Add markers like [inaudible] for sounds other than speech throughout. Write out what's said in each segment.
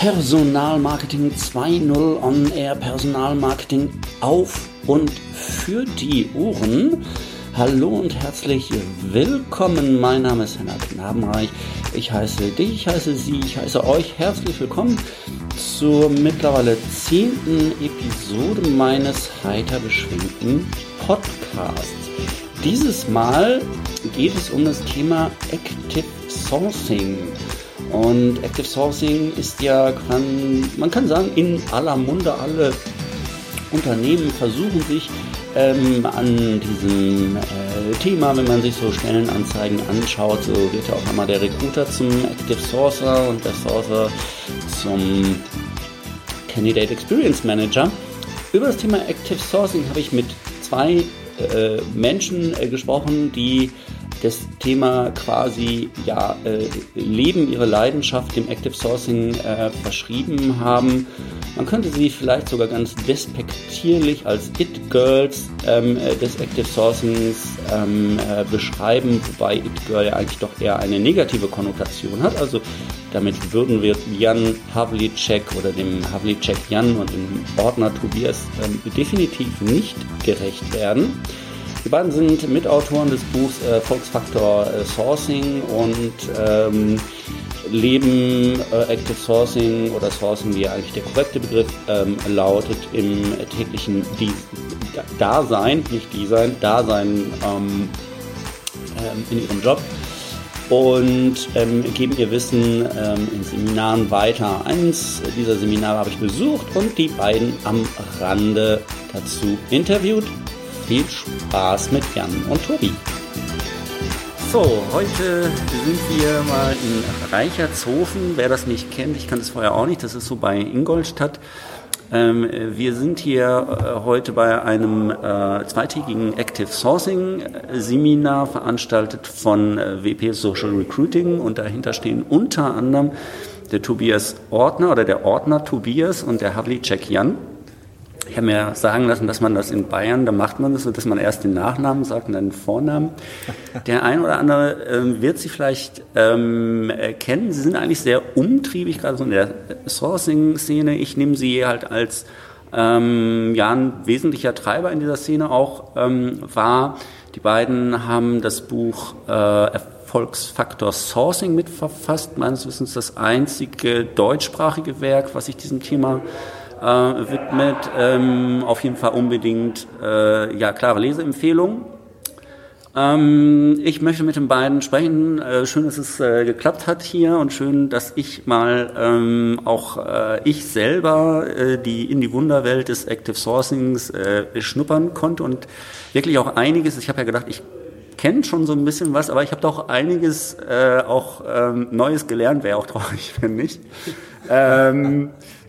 Personalmarketing 2.0 On Air Personalmarketing auf und für die Ohren. Hallo und herzlich willkommen. Mein Name ist Henna Knabenreich. Ich heiße dich, ich heiße Sie, ich heiße euch herzlich willkommen zur mittlerweile zehnten Episode meines heiter beschwingten Podcasts. Dieses Mal geht es um das Thema Active Sourcing. Und Active Sourcing ist ja, kann, man kann sagen, in aller Munde alle Unternehmen versuchen sich ähm, an diesem äh, Thema, wenn man sich so Stellenanzeigen anschaut, so wird ja auch einmal der Recruiter zum Active Sourcer und der Sourcer zum Candidate Experience Manager. Über das Thema Active Sourcing habe ich mit zwei äh, Menschen äh, gesprochen, die das Thema quasi ja äh, Leben, ihre Leidenschaft dem Active Sourcing äh, verschrieben haben. Man könnte sie vielleicht sogar ganz despektierlich als It Girls ähm, äh, des Active Sourcings ähm, äh, beschreiben, wobei It Girl ja eigentlich doch eher eine negative Konnotation hat. Also damit würden wir Jan Havlicek oder dem Havlicek Jan und dem Ordner Tobias ähm, definitiv nicht gerecht werden. Die beiden sind Mitautoren des Buchs äh, Volksfaktor äh, Sourcing und ähm, leben äh, Active Sourcing oder Sourcing, wie eigentlich der korrekte Begriff ähm, lautet, im täglichen Di Dasein, nicht Design, Dasein ähm, ähm, in ihrem Job und ähm, geben ihr Wissen ähm, in Seminaren weiter. Eins dieser Seminare habe ich besucht und die beiden am Rande dazu interviewt viel Spaß mit Jan und Tobi. So, heute sind wir mal in Reichertshofen. Wer das nicht kennt, ich kann es vorher auch nicht, das ist so bei Ingolstadt. Ähm, wir sind hier äh, heute bei einem äh, zweitägigen Active Sourcing Seminar veranstaltet von äh, WP Social Recruiting und dahinter stehen unter anderem der Tobias Ordner oder der Ordner Tobias und der Havlicek Jan. Ich habe mir sagen lassen, dass man das in Bayern, da macht man das so, dass man erst den Nachnamen sagt und dann den Vornamen. [laughs] Der ein oder andere ähm, wird Sie vielleicht ähm, kennen. Sie sind eigentlich sehr umtriebig, gerade so in der Sourcing-Szene. Ich nehme Sie halt als ähm, ja, ein wesentlicher Treiber in dieser Szene auch ähm, wahr. Die beiden haben das Buch äh, Erfolgsfaktor Sourcing mitverfasst, meines Wissens das einzige deutschsprachige Werk, was sich diesem Thema äh, widmet. Ähm, auf jeden Fall unbedingt äh, ja klare Leseempfehlung. Ähm, ich möchte mit den beiden sprechen. Äh, schön, dass es äh, geklappt hat hier und schön, dass ich mal ähm, auch äh, ich selber äh, die in die Wunderwelt des Active Sourcings äh, schnuppern konnte und wirklich auch einiges. Ich habe ja gedacht, ich kenne schon so ein bisschen was, aber ich habe doch einiges äh, auch ähm, Neues gelernt. Wäre auch traurig, [laughs] wenn nicht.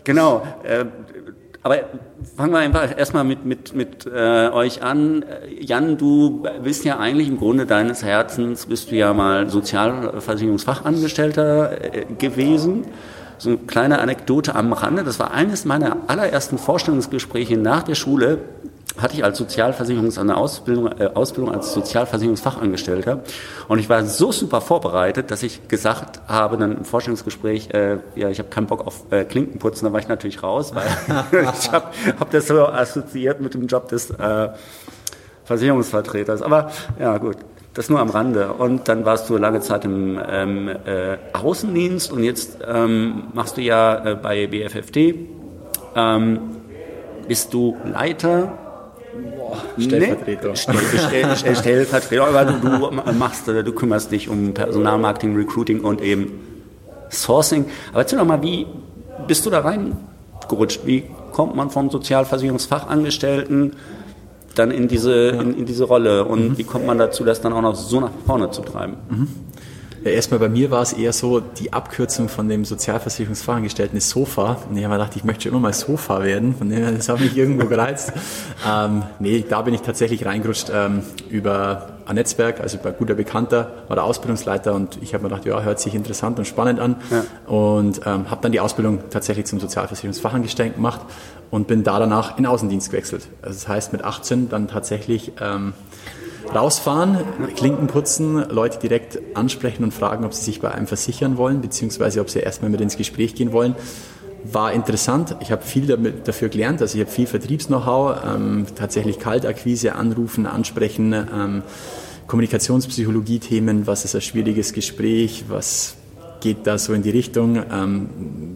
Genau. Äh, aber fangen wir einfach erstmal mit, mit, mit äh, euch an. Jan, du bist ja eigentlich im Grunde deines Herzens, bist du ja mal Sozialversicherungsfachangestellter äh, gewesen. So eine kleine Anekdote am Rande. Das war eines meiner allerersten Vorstellungsgespräche nach der Schule hatte ich als Sozialversicherungs eine Ausbildung, äh, Ausbildung als Sozialversicherungsfachangestellter und ich war so super vorbereitet, dass ich gesagt habe dann im Vorstellungsgespräch, äh, ja, ich habe keinen Bock auf äh, Klinkenputzen, da war ich natürlich raus, weil [laughs] ich habe hab das so assoziiert mit dem Job des äh, Versicherungsvertreters. Aber ja, gut, das nur am Rande. Und dann warst du lange Zeit im ähm, äh, Außendienst und jetzt ähm, machst du ja äh, bei BFFD. Ähm, bist du Leiter Stellvertreter. Nee, Stell, Stell, Stellvertreter, aber du, du machst, äh, du kümmerst dich um Personalmarketing, Recruiting und eben Sourcing. Aber erzähl doch mal, wie bist du da reingerutscht? Wie kommt man vom Sozialversicherungsfachangestellten dann in diese, ja. in, in, diese Rolle und mhm. wie kommt man dazu, das dann auch noch so nach vorne zu treiben? Mhm. Ja, erstmal bei mir war es eher so, die Abkürzung von dem Sozialversicherungsfachangestellten ist SOFA. Und ich habe mir gedacht, ich möchte schon immer mal SOFA werden. Von dem das hat mich irgendwo gereizt. [laughs] ähm, nee, da bin ich tatsächlich reingerutscht ähm, über ein Netzwerk, also bei guter Bekannter, war der Ausbildungsleiter und ich habe mir gedacht, ja, hört sich interessant und spannend an. Ja. Und ähm, habe dann die Ausbildung tatsächlich zum Sozialversicherungsfachangestellten gemacht und bin da danach in Außendienst gewechselt. Also das heißt mit 18 dann tatsächlich ähm, rausfahren, Klinken putzen, Leute direkt ansprechen und fragen, ob sie sich bei einem versichern wollen, beziehungsweise ob sie erstmal mit ins Gespräch gehen wollen. war interessant. Ich habe viel damit, dafür gelernt. Also ich habe viel Vertriebs-Know-how, ähm, tatsächlich Kaltakquise, Anrufen, Ansprechen, ähm, Kommunikationspsychologie-Themen, was ist ein schwieriges Gespräch, was geht da so in die Richtung, ähm,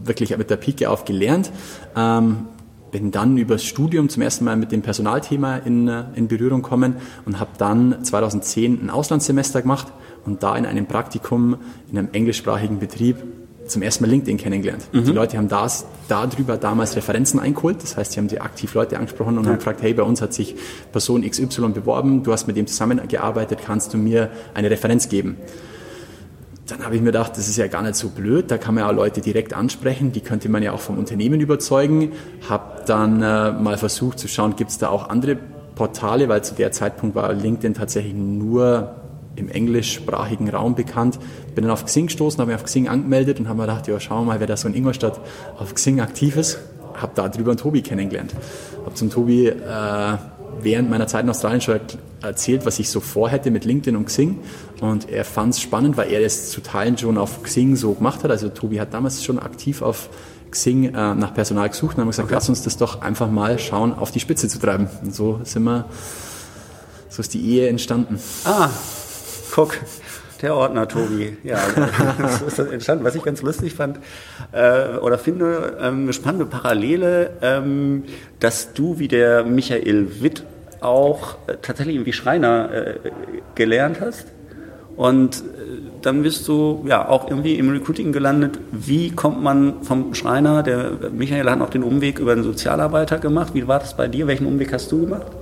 wirklich mit der Pike auf gelernt. Ähm, bin dann übers Studium zum ersten Mal mit dem Personalthema in, äh, in Berührung gekommen und habe dann 2010 ein Auslandssemester gemacht und da in einem Praktikum in einem englischsprachigen Betrieb zum ersten Mal LinkedIn kennengelernt. Mhm. Die Leute haben das, darüber damals Referenzen eingeholt. Das heißt, sie haben die aktiv Leute angesprochen und ja. haben gefragt, hey, bei uns hat sich Person XY beworben, du hast mit dem zusammengearbeitet, kannst du mir eine Referenz geben? Dann habe ich mir gedacht, das ist ja gar nicht so blöd, da kann man ja Leute direkt ansprechen, die könnte man ja auch vom Unternehmen überzeugen. Habe dann äh, mal versucht zu schauen, gibt es da auch andere Portale, weil zu der Zeitpunkt war LinkedIn tatsächlich nur im englischsprachigen Raum bekannt. Bin dann auf Xing gestoßen, habe mich auf Xing angemeldet und habe mir gedacht, ja, schauen wir mal, wer da so in Ingolstadt auf Xing aktiv ist. Habe da drüber einen Tobi kennengelernt. Habe zum Tobi äh, während meiner Zeit in Australien schon erzählt, was ich so vorhätte mit LinkedIn und Xing. Und er fand es spannend, weil er das zu Teilen schon auf Xing so gemacht hat. Also Tobi hat damals schon aktiv auf Xing äh, nach Personal gesucht und haben gesagt, okay. lass uns das doch einfach mal schauen, auf die Spitze zu treiben. Und so sind wir, so ist die Ehe entstanden. Ah, guck. Der Ordner, Tobi. Ja, [laughs] so ist das entstanden. Was ich ganz lustig fand äh, oder finde, ähm, eine spannende Parallele, ähm, dass du wie der Michael Witt auch äh, tatsächlich irgendwie Schreiner äh, gelernt hast. Und äh, dann bist du ja auch irgendwie im Recruiting gelandet. Wie kommt man vom Schreiner, der Michael hat noch den Umweg über einen Sozialarbeiter gemacht. Wie war das bei dir? Welchen Umweg hast du gemacht?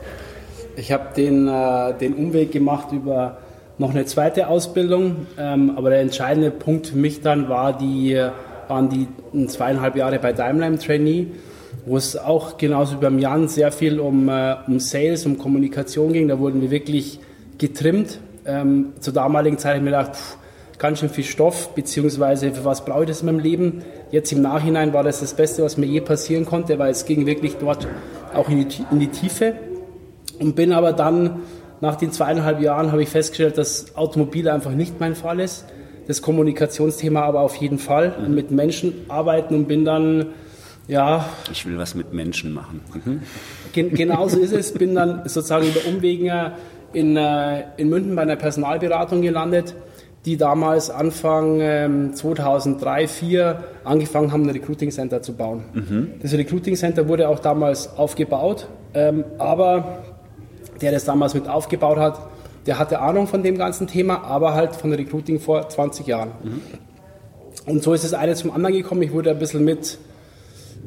Ich habe den, äh, den Umweg gemacht über noch eine zweite Ausbildung. Ähm, aber der entscheidende Punkt für mich dann war die, waren die zweieinhalb Jahre bei Daimler im Trainee, wo es auch genauso wie beim Jan sehr viel um, äh, um Sales, um Kommunikation ging. Da wurden wir wirklich getrimmt. Ähm, zur damaligen Zeit habe ich mir gedacht, pff, ganz schön viel Stoff, beziehungsweise für was brauche ich das in meinem Leben. Jetzt im Nachhinein war das das Beste, was mir je passieren konnte, weil es ging wirklich dort auch in die, in die Tiefe. Und bin aber dann nach den zweieinhalb Jahren habe ich festgestellt, dass Automobil einfach nicht mein Fall ist. Das Kommunikationsthema aber auf jeden Fall. Mhm. Mit Menschen arbeiten und bin dann, ja. Ich will was mit Menschen machen. Mhm. Gen genauso ist es. Bin dann sozusagen über Umwegen in, äh, in München bei einer Personalberatung gelandet, die damals Anfang ähm, 2003, 2004 angefangen haben, ein Recruiting Center zu bauen. Mhm. Das Recruiting Center wurde auch damals aufgebaut, ähm, aber der das damals mit aufgebaut hat, der hatte Ahnung von dem ganzen Thema, aber halt von Recruiting vor 20 Jahren. Mhm. Und so ist das eine zum anderen gekommen. Ich wurde ein bisschen mit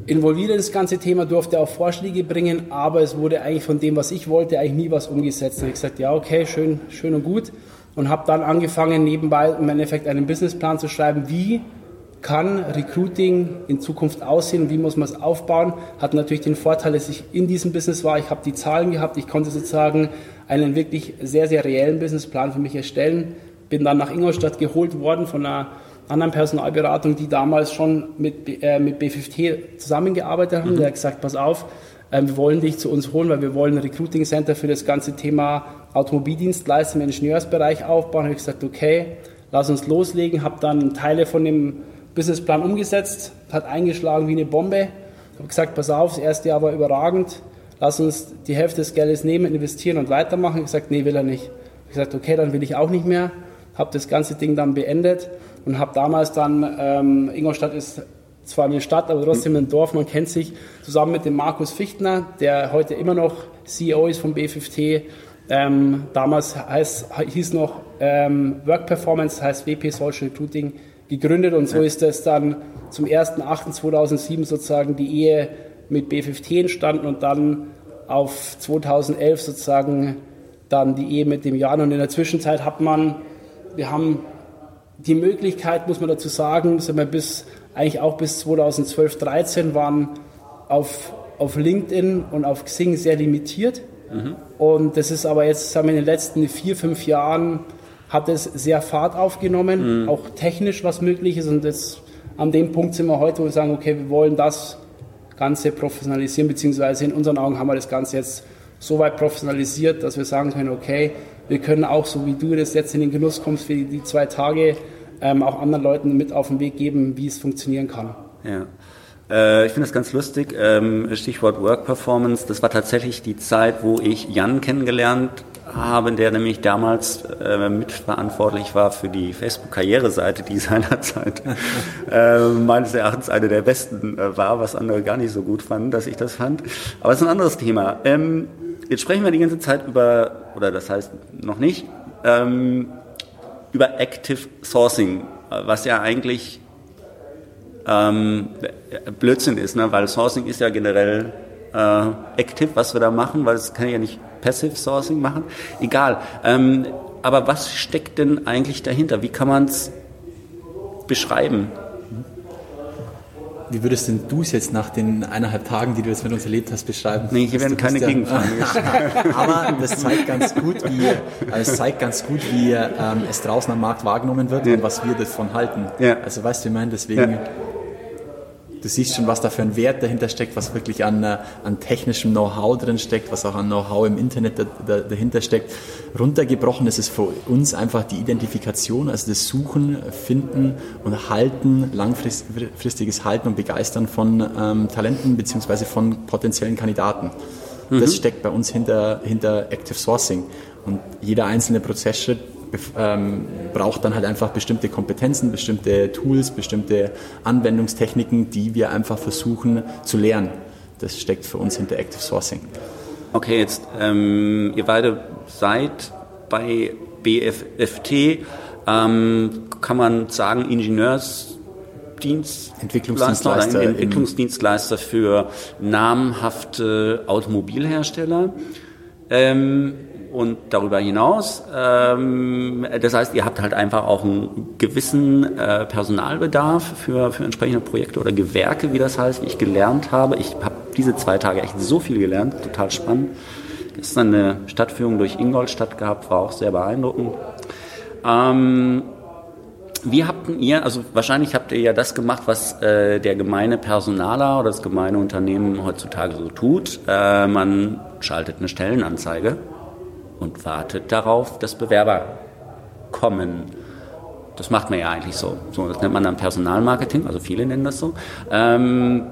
involviert in das ganze Thema, durfte auch Vorschläge bringen, aber es wurde eigentlich von dem, was ich wollte, eigentlich nie was umgesetzt. Habe ich gesagt, ja, okay, schön, schön und gut. Und habe dann angefangen, nebenbei im Endeffekt einen Businessplan zu schreiben, wie kann Recruiting in Zukunft aussehen, wie muss man es aufbauen, hat natürlich den Vorteil, dass ich in diesem Business war, ich habe die Zahlen gehabt, ich konnte sozusagen einen wirklich sehr, sehr reellen Businessplan für mich erstellen, bin dann nach Ingolstadt geholt worden von einer anderen Personalberatung, die damals schon mit, äh, mit B50 zusammengearbeitet haben, mhm. der hat gesagt, pass auf, äh, wir wollen dich zu uns holen, weil wir wollen ein Recruiting Center für das ganze Thema Automobildienstleister im Ingenieursbereich aufbauen. Da habe ich gesagt, okay, lass uns loslegen, habe dann Teile von dem Businessplan umgesetzt, hat eingeschlagen wie eine Bombe. Ich habe gesagt, pass auf, das erste Jahr war überragend, lass uns die Hälfte des Geldes nehmen, investieren und weitermachen. Ich habe gesagt, nee, will er nicht. Ich habe gesagt, okay, dann will ich auch nicht mehr. Habe das ganze Ding dann beendet und habe damals dann, ähm, Ingolstadt ist zwar eine Stadt, aber trotzdem ein Dorf, man kennt sich, zusammen mit dem Markus Fichtner, der heute immer noch CEO ist vom B5T, ähm, damals heißt, hieß noch ähm, Work Performance, heißt WP Social Recruiting, gegründet und so ist es dann zum 1.8.2007 sozusagen die Ehe mit B15 entstanden und dann auf 2011 sozusagen dann die Ehe mit dem Jan und in der Zwischenzeit hat man, wir haben die Möglichkeit, muss man dazu sagen, sind wir bis, eigentlich auch bis 2012, 13 waren auf, auf LinkedIn und auf Xing sehr limitiert. Mhm. Und das ist aber jetzt, sagen wir, in den letzten vier, fünf Jahren hat es sehr Fahrt aufgenommen, mhm. auch technisch was möglich ist. Und das, an dem Punkt sind wir heute, wo wir sagen, okay, wir wollen das Ganze professionalisieren, beziehungsweise in unseren Augen haben wir das Ganze jetzt so weit professionalisiert, dass wir sagen können, okay, wir können auch, so wie du das jetzt in den Genuss kommst für die zwei Tage, ähm, auch anderen Leuten mit auf den Weg geben, wie es funktionieren kann. Ja. Äh, ich finde das ganz lustig. Ähm, Stichwort Work Performance. Das war tatsächlich die Zeit, wo ich Jan kennengelernt habe, der nämlich damals äh, mitverantwortlich war für die Facebook-Karriereseite, die [laughs] seinerzeit äh, meines Erachtens eine der besten äh, war, was andere gar nicht so gut fanden, dass ich das fand. Aber es ist ein anderes Thema. Ähm, jetzt sprechen wir die ganze Zeit über, oder das heißt noch nicht, ähm, über Active Sourcing, was ja eigentlich ähm, Blödsinn ist, ne? weil Sourcing ist ja generell äh, Active, was wir da machen, weil es kann ja nicht Passive Sourcing machen. Egal. Ähm, aber was steckt denn eigentlich dahinter? Wie kann man es beschreiben? Wie würdest denn du es jetzt nach den eineinhalb Tagen, die du jetzt mit uns erlebt hast, beschreiben? Nee, hier werden keine ja, Gegenfragen [laughs] Aber das zeigt ganz gut, wie, also es zeigt ganz gut, wie ähm, es draußen am Markt wahrgenommen wird ja. und was wir davon halten. Ja. Also weißt du, ich meine, deswegen du siehst schon, was da für ein Wert dahinter steckt, was wirklich an, äh, an technischem Know-how drin steckt, was auch an Know-how im Internet da, da, dahinter steckt. Runtergebrochen ist es für uns einfach die Identifikation, also das Suchen, Finden und Halten, langfristiges Halten und Begeistern von ähm, Talenten bzw. von potenziellen Kandidaten. Mhm. Das steckt bei uns hinter, hinter Active Sourcing. Und jeder einzelne Prozessschritt ähm, braucht dann halt einfach bestimmte Kompetenzen, bestimmte Tools, bestimmte Anwendungstechniken, die wir einfach versuchen zu lernen. Das steckt für uns hinter Active Sourcing. Okay, jetzt ähm, ihr beide seid bei BFFT, ähm, kann man sagen Ingenieursdienst Entwicklungsdienstleister, Entwicklungsdienstleister für namhafte Automobilhersteller. Ähm, und darüber hinaus. Ähm, das heißt, ihr habt halt einfach auch einen gewissen äh, Personalbedarf für, für entsprechende Projekte oder Gewerke, wie das heißt, wie ich gelernt habe. Ich habe diese zwei Tage echt so viel gelernt, total spannend. Gestern eine Stadtführung durch Ingolstadt gehabt, war auch sehr beeindruckend. Ähm, wie habt ihr, also wahrscheinlich habt ihr ja das gemacht, was äh, der gemeine Personaler oder das gemeine Unternehmen heutzutage so tut. Äh, man schaltet eine Stellenanzeige und wartet darauf, dass Bewerber kommen. Das macht man ja eigentlich so. so das nennt man dann Personalmarketing, also viele nennen das so. Ähm,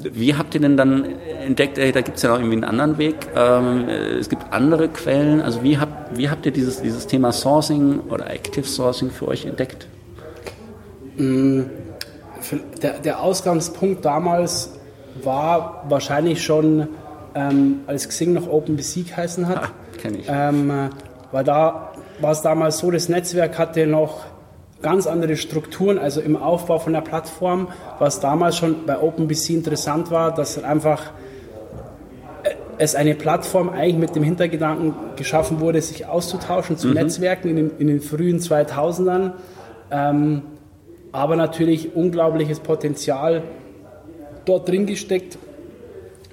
wie habt ihr denn dann entdeckt, ey, da gibt es ja noch irgendwie einen anderen Weg, ähm, es gibt andere Quellen, also wie habt, wie habt ihr dieses, dieses Thema Sourcing oder Active Sourcing für euch entdeckt? Mm, der, der Ausgangspunkt damals war wahrscheinlich schon, ähm, als Xing noch OpenBC geheißen hat. Kenne ich. Ähm, weil da war es damals so, das Netzwerk hatte noch ganz andere Strukturen, also im Aufbau von der Plattform, was damals schon bei OpenBC interessant war, dass einfach äh, es eine Plattform eigentlich mit dem Hintergedanken geschaffen wurde, sich auszutauschen zu mhm. Netzwerken in den, in den, frühen 2000ern. Ähm, aber natürlich unglaubliches Potenzial dort drin gesteckt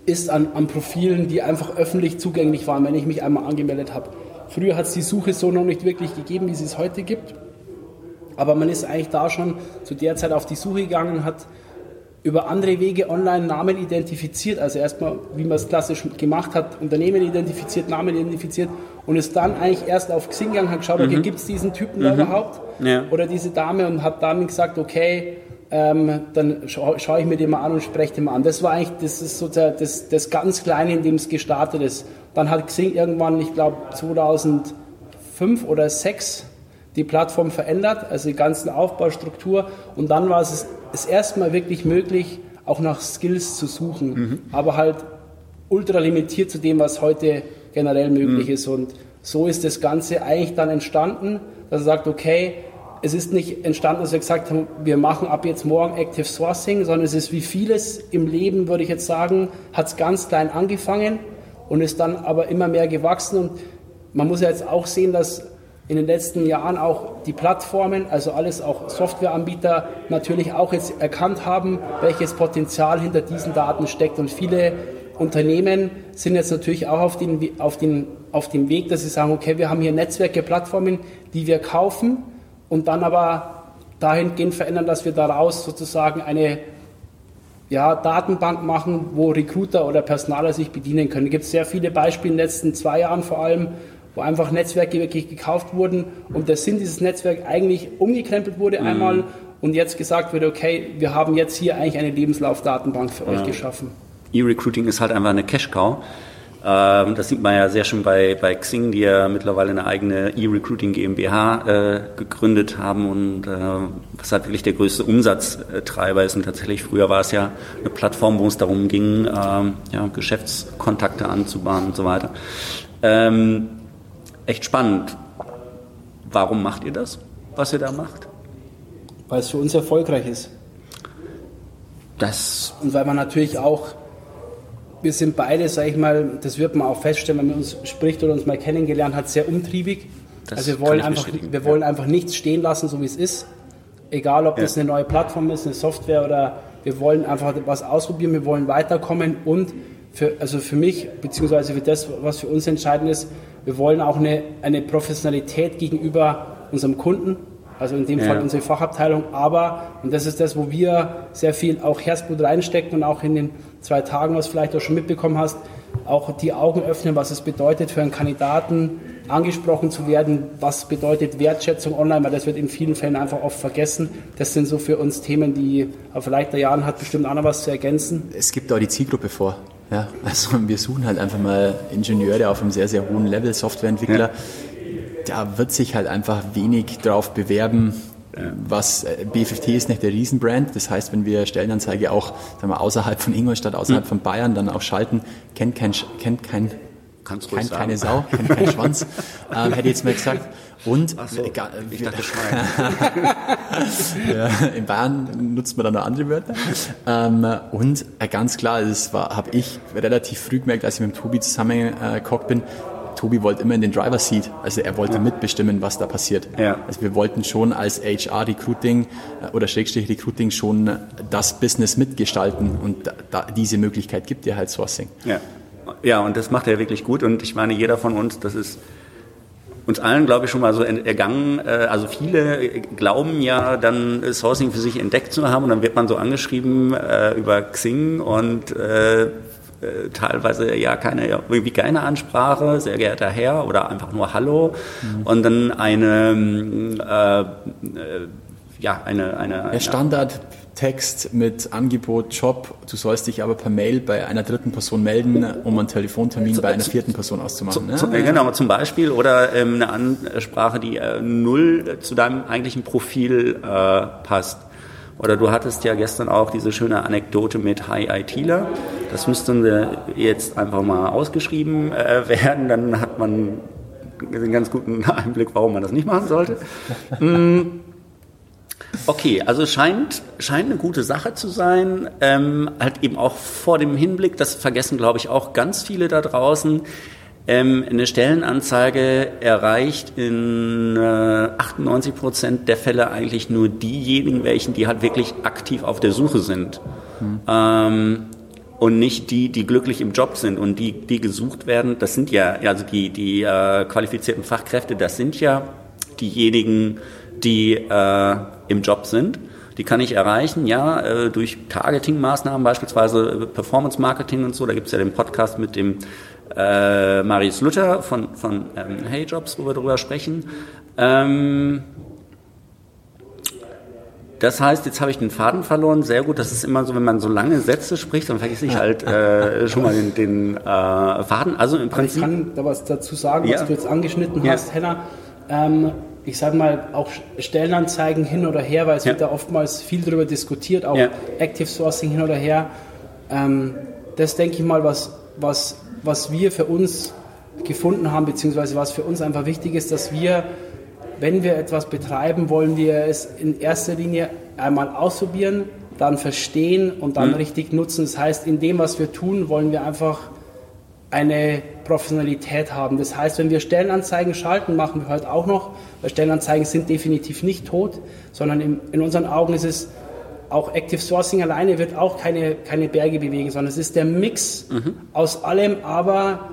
ist an, an Profilen, die einfach öffentlich zugänglich waren, wenn ich mich einmal angemeldet habe. Früher hat es die Suche so noch nicht wirklich gegeben, wie sie es heute gibt. Aber man ist eigentlich da schon zu der Zeit auf die Suche gegangen und hat über andere Wege online Namen identifiziert. Also erstmal, wie man es klassisch gemacht hat, Unternehmen identifiziert, Namen identifiziert und ist dann eigentlich erst auf Xing gegangen und hat geschaut, okay, mhm. gibt es diesen Typen mhm. da überhaupt? Ja. Oder diese Dame und hat dann gesagt, okay, ähm, dann scha schaue ich mir den mal an und spreche den mal an. Das war eigentlich, das ist sozusagen das, das ganz Kleine, in dem es gestartet ist. Dann hat Xing irgendwann, ich glaube 2005 oder 2006 die Plattform verändert, also die ganze Aufbaustruktur. Und dann war es das erste Mal wirklich möglich, auch nach Skills zu suchen, mhm. aber halt ultra limitiert zu dem, was heute generell möglich mhm. ist. Und so ist das Ganze eigentlich dann entstanden, dass er sagt, okay, es ist nicht entstanden, dass wir gesagt haben, wir machen ab jetzt morgen Active Sourcing, sondern es ist wie vieles im Leben, würde ich jetzt sagen, hat es ganz klein angefangen und ist dann aber immer mehr gewachsen. Und man muss ja jetzt auch sehen, dass in den letzten Jahren auch die Plattformen, also alles auch Softwareanbieter, natürlich auch jetzt erkannt haben, welches Potenzial hinter diesen Daten steckt. Und viele Unternehmen sind jetzt natürlich auch auf, den, auf, den, auf dem Weg, dass sie sagen, okay, wir haben hier Netzwerke, Plattformen, die wir kaufen und dann aber dahingehend verändern, dass wir daraus sozusagen eine ja, Datenbank machen, wo Recruiter oder Personaler sich bedienen können. Es gibt sehr viele Beispiele in den letzten zwei Jahren vor allem, wo einfach Netzwerke wirklich gekauft wurden und der Sinn dieses Netzwerks eigentlich umgekrempelt wurde mhm. einmal und jetzt gesagt wird, okay, wir haben jetzt hier eigentlich eine Lebenslaufdatenbank für ja. euch geschaffen. E-Recruiting ist halt einfach eine Cash-Cow. Ähm, das sieht man ja sehr schön bei, bei Xing, die ja mittlerweile eine eigene E-Recruiting GmbH äh, gegründet haben und äh, was halt wirklich der größte Umsatztreiber ist. Und tatsächlich früher war es ja eine Plattform, wo es darum ging, ähm, ja, Geschäftskontakte anzubahnen und so weiter. Ähm, echt spannend. Warum macht ihr das, was ihr da macht? Weil es für uns erfolgreich ist. Das und weil man natürlich auch, wir sind beide, sage ich mal, das wird man auch feststellen, wenn man uns spricht oder uns mal kennengelernt hat, sehr umtriebig. Das also wir wollen einfach, wir wollen einfach nichts stehen lassen, so wie es ist. Egal, ob ja. das eine neue Plattform ist, eine Software oder wir wollen einfach was ausprobieren, wir wollen weiterkommen und für, also für mich, beziehungsweise für das, was für uns entscheidend ist, wir wollen auch eine, eine Professionalität gegenüber unserem Kunden also in dem ja. Fall unsere Fachabteilung. Aber, und das ist das, wo wir sehr viel auch Herzblut reinstecken und auch in den zwei Tagen, was du vielleicht auch schon mitbekommen hast, auch die Augen öffnen, was es bedeutet für einen Kandidaten angesprochen zu werden, was bedeutet Wertschätzung online, weil das wird in vielen Fällen einfach oft vergessen. Das sind so für uns Themen, die auf vielleicht der Jahren hat bestimmt auch noch was zu ergänzen. Es gibt auch die Zielgruppe vor. Ja, also wir suchen halt einfach mal Ingenieure auf einem sehr, sehr hohen Level, Softwareentwickler. Ja da wird sich halt einfach wenig drauf bewerben, was äh, B50 ist nicht der Riesenbrand. Das heißt, wenn wir Stellenanzeige auch sagen wir, außerhalb von Ingolstadt, außerhalb hm. von Bayern dann auch schalten, kennt kein, kennt kein Kannst kein, keine Sau, kennt keinen [laughs] Schwanz, ähm, hätte ich jetzt mal gesagt. Und so, egal, ich dachte [laughs] ja, in Bayern nutzt man dann noch andere Wörter. Ähm, und äh, ganz klar, das habe ich relativ früh gemerkt, als ich mit dem Tobi zusammengekocht bin, Tobi wollte immer in den Driver Seat. Also er wollte ja. mitbestimmen, was da passiert. Ja. Also wir wollten schon als HR Recruiting äh, oder Schrägstrich Recruiting schon das Business mitgestalten und da, diese Möglichkeit gibt dir halt Sourcing. Ja. ja, und das macht er wirklich gut und ich meine, jeder von uns, das ist uns allen, glaube ich, schon mal so ergangen. Äh, also viele glauben ja dann Sourcing für sich entdeckt zu haben und dann wird man so angeschrieben äh, über Xing und äh, äh, teilweise ja keine, irgendwie keine Ansprache, sehr geehrter Herr oder einfach nur Hallo mhm. und dann eine, äh, äh, ja, eine, eine, eine Standardtext mit Angebot, Job, du sollst dich aber per Mail bei einer dritten Person melden, um einen Telefontermin zu, bei einer vierten Person auszumachen. Zu, ne? genau, zum Beispiel oder ähm, eine Ansprache, die äh, null zu deinem eigentlichen Profil äh, passt. Oder du hattest ja gestern auch diese schöne Anekdote mit High ITler. Das müsste jetzt einfach mal ausgeschrieben äh, werden. Dann hat man einen ganz guten [laughs] Einblick, warum man das nicht machen sollte. Mm. Okay, also scheint, scheint eine gute Sache zu sein. Ähm, halt eben auch vor dem Hinblick, das vergessen, glaube ich, auch ganz viele da draußen. Ähm, eine Stellenanzeige erreicht in äh, 98 Prozent der Fälle eigentlich nur diejenigen, welchen, die halt wirklich aktiv auf der Suche sind. Hm. Ähm, und nicht die, die glücklich im Job sind und die, die gesucht werden. Das sind ja, also die, die äh, qualifizierten Fachkräfte, das sind ja diejenigen, die äh, im Job sind. Die kann ich erreichen, ja, äh, durch Targeting-Maßnahmen, beispielsweise Performance-Marketing und so. Da gibt es ja den Podcast mit dem äh, Marius Luther von, von ähm, Hey Jobs, wo wir darüber sprechen. Ähm, das heißt, jetzt habe ich den Faden verloren. Sehr gut. Das ist immer so, wenn man so lange Sätze spricht, dann vergesse ich halt äh, schon mal den, den äh, Faden. Also im Prinzip. Ich kann da was dazu sagen, was ja. du jetzt angeschnitten ja. hast, Henna. Ähm, ich sage mal, auch Stellenanzeigen hin oder her, weil es ja. wird da oftmals viel darüber diskutiert, auch Active Sourcing hin oder her. Ähm, das denke ich mal, was, was was wir für uns gefunden haben, beziehungsweise was für uns einfach wichtig ist, dass wir, wenn wir etwas betreiben, wollen wir es in erster Linie einmal ausprobieren, dann verstehen und dann mhm. richtig nutzen. Das heißt, in dem, was wir tun, wollen wir einfach eine Professionalität haben. Das heißt, wenn wir Stellenanzeigen schalten, machen wir heute auch noch, weil Stellenanzeigen sind definitiv nicht tot, sondern in, in unseren Augen ist es auch Active Sourcing alleine wird auch keine, keine Berge bewegen, sondern es ist der Mix mhm. aus allem, aber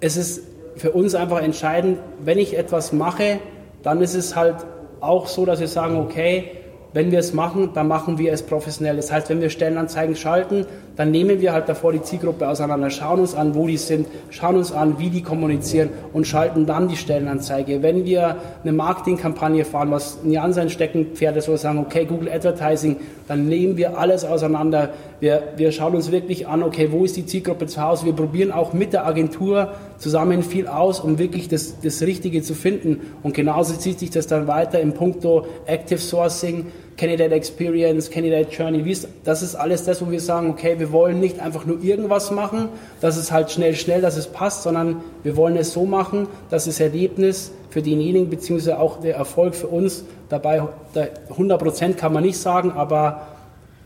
es ist für uns einfach entscheidend, wenn ich etwas mache, dann ist es halt auch so, dass wir sagen, okay, wenn wir es machen, dann machen wir es professionell. Das heißt, wenn wir Stellenanzeigen schalten, dann nehmen wir halt davor die Zielgruppe auseinander, schauen uns an, wo die sind, schauen uns an, wie die kommunizieren und schalten dann die Stellenanzeige. Wenn wir eine Marketingkampagne fahren, was Jan sein Steckenpferd ist, wo wir sagen, okay, Google Advertising, dann nehmen wir alles auseinander. Wir, wir schauen uns wirklich an, okay, wo ist die Zielgruppe zu Hause? Wir probieren auch mit der Agentur zusammen viel aus, um wirklich das, das Richtige zu finden. Und genauso zieht sich das dann weiter im Punkto Active Sourcing, Candidate Experience, Candidate Journey. Das ist alles das, wo wir sagen, okay, wir wollen nicht einfach nur irgendwas machen, dass es halt schnell, schnell, dass es passt, sondern wir wollen es so machen, dass das Erlebnis für denjenigen, beziehungsweise auch der Erfolg für uns dabei, 100 Prozent kann man nicht sagen, aber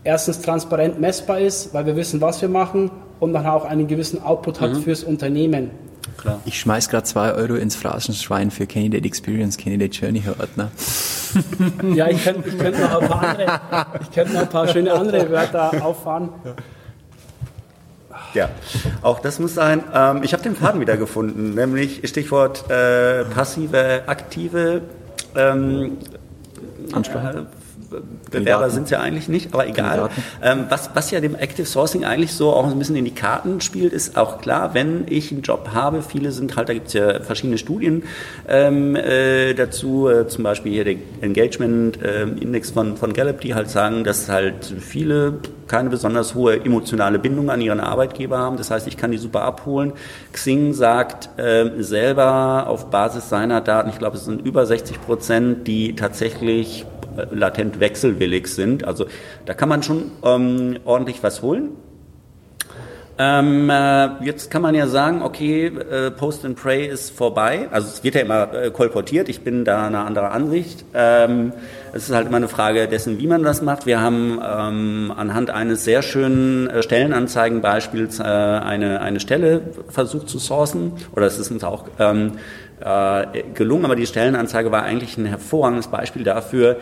erstens transparent messbar ist, weil wir wissen, was wir machen und dann auch einen gewissen Output hat mhm. fürs Unternehmen. Klar. Ich schmeiß gerade zwei Euro ins Phrasenschwein für Candidate Experience, Candidate Journey Ordner. [laughs] ja, ich könnte ich könnt noch, ein paar andere, ich könnt noch ein paar schöne andere Wörter auffahren. Ja, auch das muss sein. Ähm, ich habe den Faden wieder gefunden, nämlich Stichwort äh, passive, aktive ähm, Ansprache. Bewerber sind es ja eigentlich nicht, aber egal. Ähm, was, was ja dem Active Sourcing eigentlich so auch ein bisschen in die Karten spielt, ist auch klar, wenn ich einen Job habe, viele sind halt, da gibt es ja verschiedene Studien ähm, äh, dazu, äh, zum Beispiel hier der Engagement äh, Index von, von Gallup, die halt sagen, dass halt viele keine besonders hohe emotionale Bindung an ihren Arbeitgeber haben. Das heißt, ich kann die super abholen. Xing sagt äh, selber auf Basis seiner Daten, ich glaube, es sind über 60 Prozent, die tatsächlich latent wechselwillig sind. Also da kann man schon ähm, ordentlich was holen. Ähm, äh, jetzt kann man ja sagen, okay, äh, Post and Pray ist vorbei. Also es wird ja immer äh, kolportiert. Ich bin da eine andere Ansicht. Ähm, es ist halt immer eine Frage dessen, wie man das macht. Wir haben ähm, anhand eines sehr schönen äh, Stellenanzeigenbeispiels äh, eine, eine Stelle versucht zu sourcen. Oder es ist uns auch ähm, äh, gelungen, aber die Stellenanzeige war eigentlich ein hervorragendes Beispiel dafür,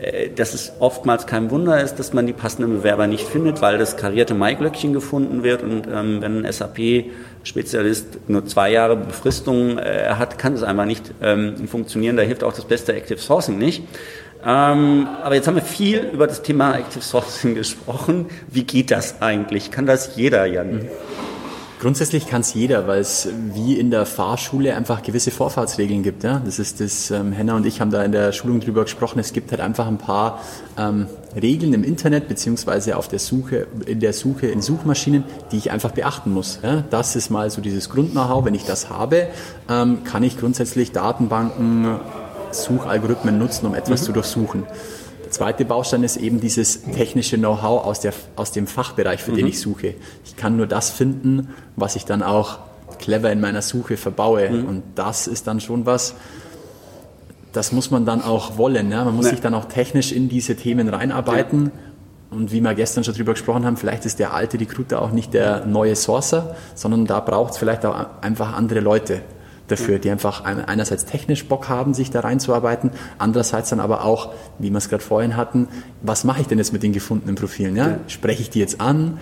äh, dass es oftmals kein Wunder ist, dass man die passenden Bewerber nicht findet, weil das karierte Maiglöckchen gefunden wird und ähm, wenn ein SAP-Spezialist nur zwei Jahre Befristung äh, hat, kann es einfach nicht ähm, funktionieren. Da hilft auch das beste Active Sourcing nicht. Ähm, aber jetzt haben wir viel über das Thema Active Sourcing gesprochen. Wie geht das eigentlich? Kann das jeder, Jan? Mhm. Grundsätzlich kann es jeder, weil es wie in der Fahrschule einfach gewisse Vorfahrtsregeln gibt. Ja? Das ist das, ähm, Henna und ich haben da in der Schulung drüber gesprochen. Es gibt halt einfach ein paar ähm, Regeln im Internet beziehungsweise auf der Suche, in der Suche in Suchmaschinen, die ich einfach beachten muss. Ja? Das ist mal so dieses Grund-Know-how. Wenn ich das habe, ähm, kann ich grundsätzlich Datenbanken, Suchalgorithmen nutzen, um etwas mhm. zu durchsuchen zweite Baustein ist eben dieses technische Know-how aus, aus dem Fachbereich, für mhm. den ich suche. Ich kann nur das finden, was ich dann auch clever in meiner Suche verbaue. Mhm. Und das ist dann schon was, das muss man dann auch wollen. Ja? Man muss nee. sich dann auch technisch in diese Themen reinarbeiten. Ja. Und wie wir gestern schon drüber gesprochen haben, vielleicht ist der alte Recruiter auch nicht der neue Sourcer, sondern da braucht es vielleicht auch einfach andere Leute dafür, die einfach einerseits technisch Bock haben, sich da reinzuarbeiten, andererseits dann aber auch, wie wir es gerade vorhin hatten, was mache ich denn jetzt mit den gefundenen Profilen? Ja? Spreche ich die jetzt an?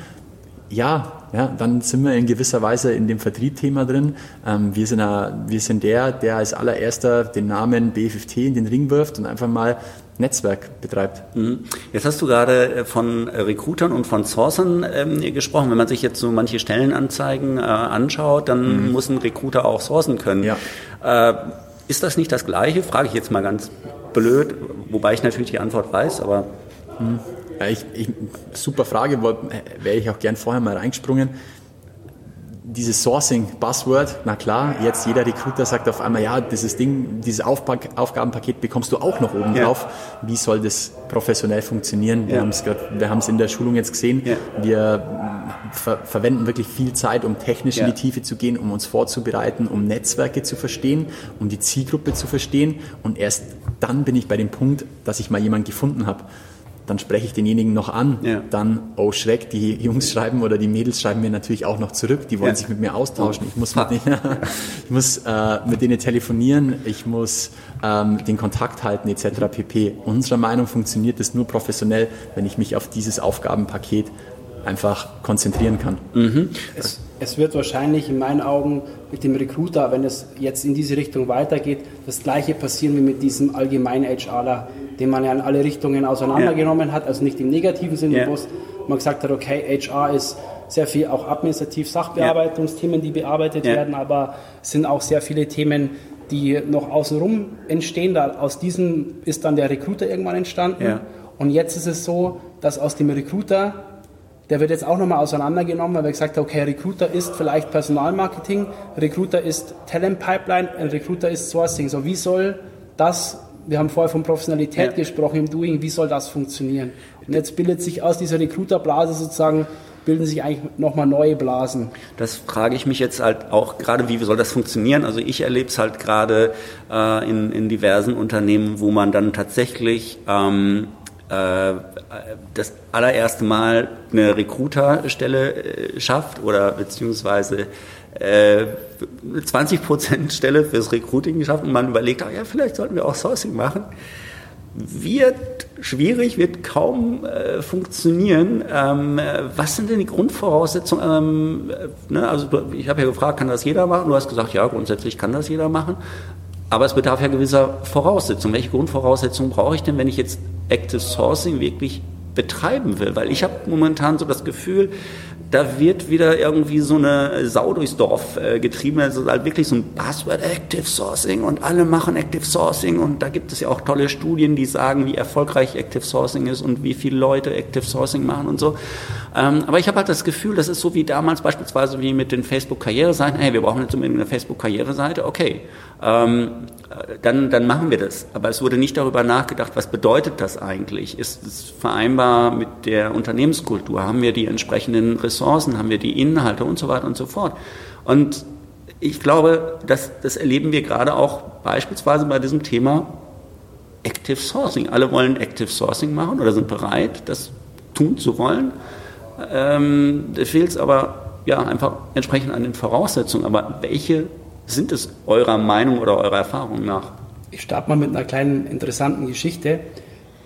Ja, ja, dann sind wir in gewisser Weise in dem Vertriebthema drin. Ähm, wir, sind wir sind der, der als allererster den Namen BFFT in den Ring wirft und einfach mal Netzwerk betreibt. Mhm. Jetzt hast du gerade äh, von Recruitern und von Sourcern ähm, gesprochen. Wenn man sich jetzt so manche Stellenanzeigen äh, anschaut, dann mhm. muss ein Recruiter auch sourcen können. Ja. Äh, ist das nicht das Gleiche? Frage ich jetzt mal ganz blöd, wobei ich natürlich die Antwort weiß, aber. Mhm. Ja, ich, ich, super Frage, wäre ich auch gern vorher mal reingesprungen dieses Sourcing-Buzzword, na klar, jetzt jeder Recruiter sagt auf einmal, ja, dieses Ding, dieses Aufpack Aufgabenpaket bekommst du auch noch oben ja. drauf. Wie soll das professionell funktionieren? Wir ja. haben es in der Schulung jetzt gesehen. Ja. Wir ver verwenden wirklich viel Zeit, um technisch in die Tiefe zu gehen, um uns vorzubereiten, um Netzwerke zu verstehen, um die Zielgruppe zu verstehen. Und erst dann bin ich bei dem Punkt, dass ich mal jemanden gefunden habe dann spreche ich denjenigen noch an. Ja. Dann, oh Schreck, die Jungs schreiben oder die Mädels schreiben mir natürlich auch noch zurück. Die wollen ja. sich mit mir austauschen. Ich muss mit, denen, [laughs] ich muss, äh, mit denen telefonieren, ich muss ähm, den Kontakt halten etc. pp. Unserer Meinung funktioniert es nur professionell, wenn ich mich auf dieses Aufgabenpaket einfach konzentrieren kann. Mhm. Es, es, wird wahrscheinlich in meinen Augen mit dem Recruiter, wenn es jetzt in diese Richtung weitergeht, das gleiche passieren wie mit diesem allgemeinen HRler den man ja in alle Richtungen auseinandergenommen ja. hat, also nicht im negativen Sinne, ja. wo man gesagt hat, okay, HR ist sehr viel auch administrativ Sachbearbeitungsthemen, die bearbeitet werden, aber es sind auch sehr viele Themen, die noch außenrum entstehen. Da, aus diesem ist dann der Recruiter irgendwann entstanden. Und jetzt ist es so, dass aus dem Recruiter, der wird jetzt auch nochmal auseinandergenommen, weil wir gesagt haben, okay, Recruiter ist vielleicht Personalmarketing, Recruiter ist Talent Pipeline, ein Recruiter ist Sourcing. So, wie soll das wir haben vorher von Professionalität ja. gesprochen im Doing, wie soll das funktionieren? Und jetzt bildet sich aus dieser Recruiterblase sozusagen bilden sich eigentlich nochmal neue Blasen. Das frage ich mich jetzt halt auch gerade, wie soll das funktionieren? Also ich erlebe es halt gerade äh, in, in diversen Unternehmen, wo man dann tatsächlich ähm, äh, das allererste Mal eine Recruiterstelle äh, schafft oder beziehungsweise äh, 20% Stelle fürs Recruiting geschafft und man überlegt, ah ja, vielleicht sollten wir auch Sourcing machen wird schwierig, wird kaum äh, funktionieren. Ähm, was sind denn die Grundvoraussetzungen? Ähm, ne, also ich habe ja gefragt, kann das jeder machen? Du hast gesagt, ja, grundsätzlich kann das jeder machen. Aber es bedarf ja gewisser Voraussetzungen. Welche Grundvoraussetzungen brauche ich denn, wenn ich jetzt Active Sourcing wirklich betreiben will? Weil ich habe momentan so das Gefühl, da wird wieder irgendwie so eine Sau durchs Dorf äh, getrieben. Also halt wirklich so ein Buzzword Active Sourcing und alle machen Active Sourcing und da gibt es ja auch tolle Studien, die sagen, wie erfolgreich Active Sourcing ist und wie viele Leute Active Sourcing machen und so. Ähm, aber ich habe halt das Gefühl, das ist so wie damals beispielsweise wie mit den Facebook-Karriereseiten. Hey, wir brauchen jetzt unbedingt eine Facebook-Karriereseite. Okay, ähm, dann, dann machen wir das. Aber es wurde nicht darüber nachgedacht, was bedeutet das eigentlich? Ist es vereinbar mit der Unternehmenskultur? Haben wir die entsprechenden Ressourcen? Haben wir die Inhalte und so weiter und so fort? Und ich glaube, das, das erleben wir gerade auch beispielsweise bei diesem Thema Active Sourcing. Alle wollen Active Sourcing machen oder sind bereit, das tun zu wollen. Ähm, da fehlt es aber ja, einfach entsprechend an den Voraussetzungen. Aber welche sind es eurer Meinung oder eurer Erfahrung nach? Ich starte mal mit einer kleinen interessanten Geschichte.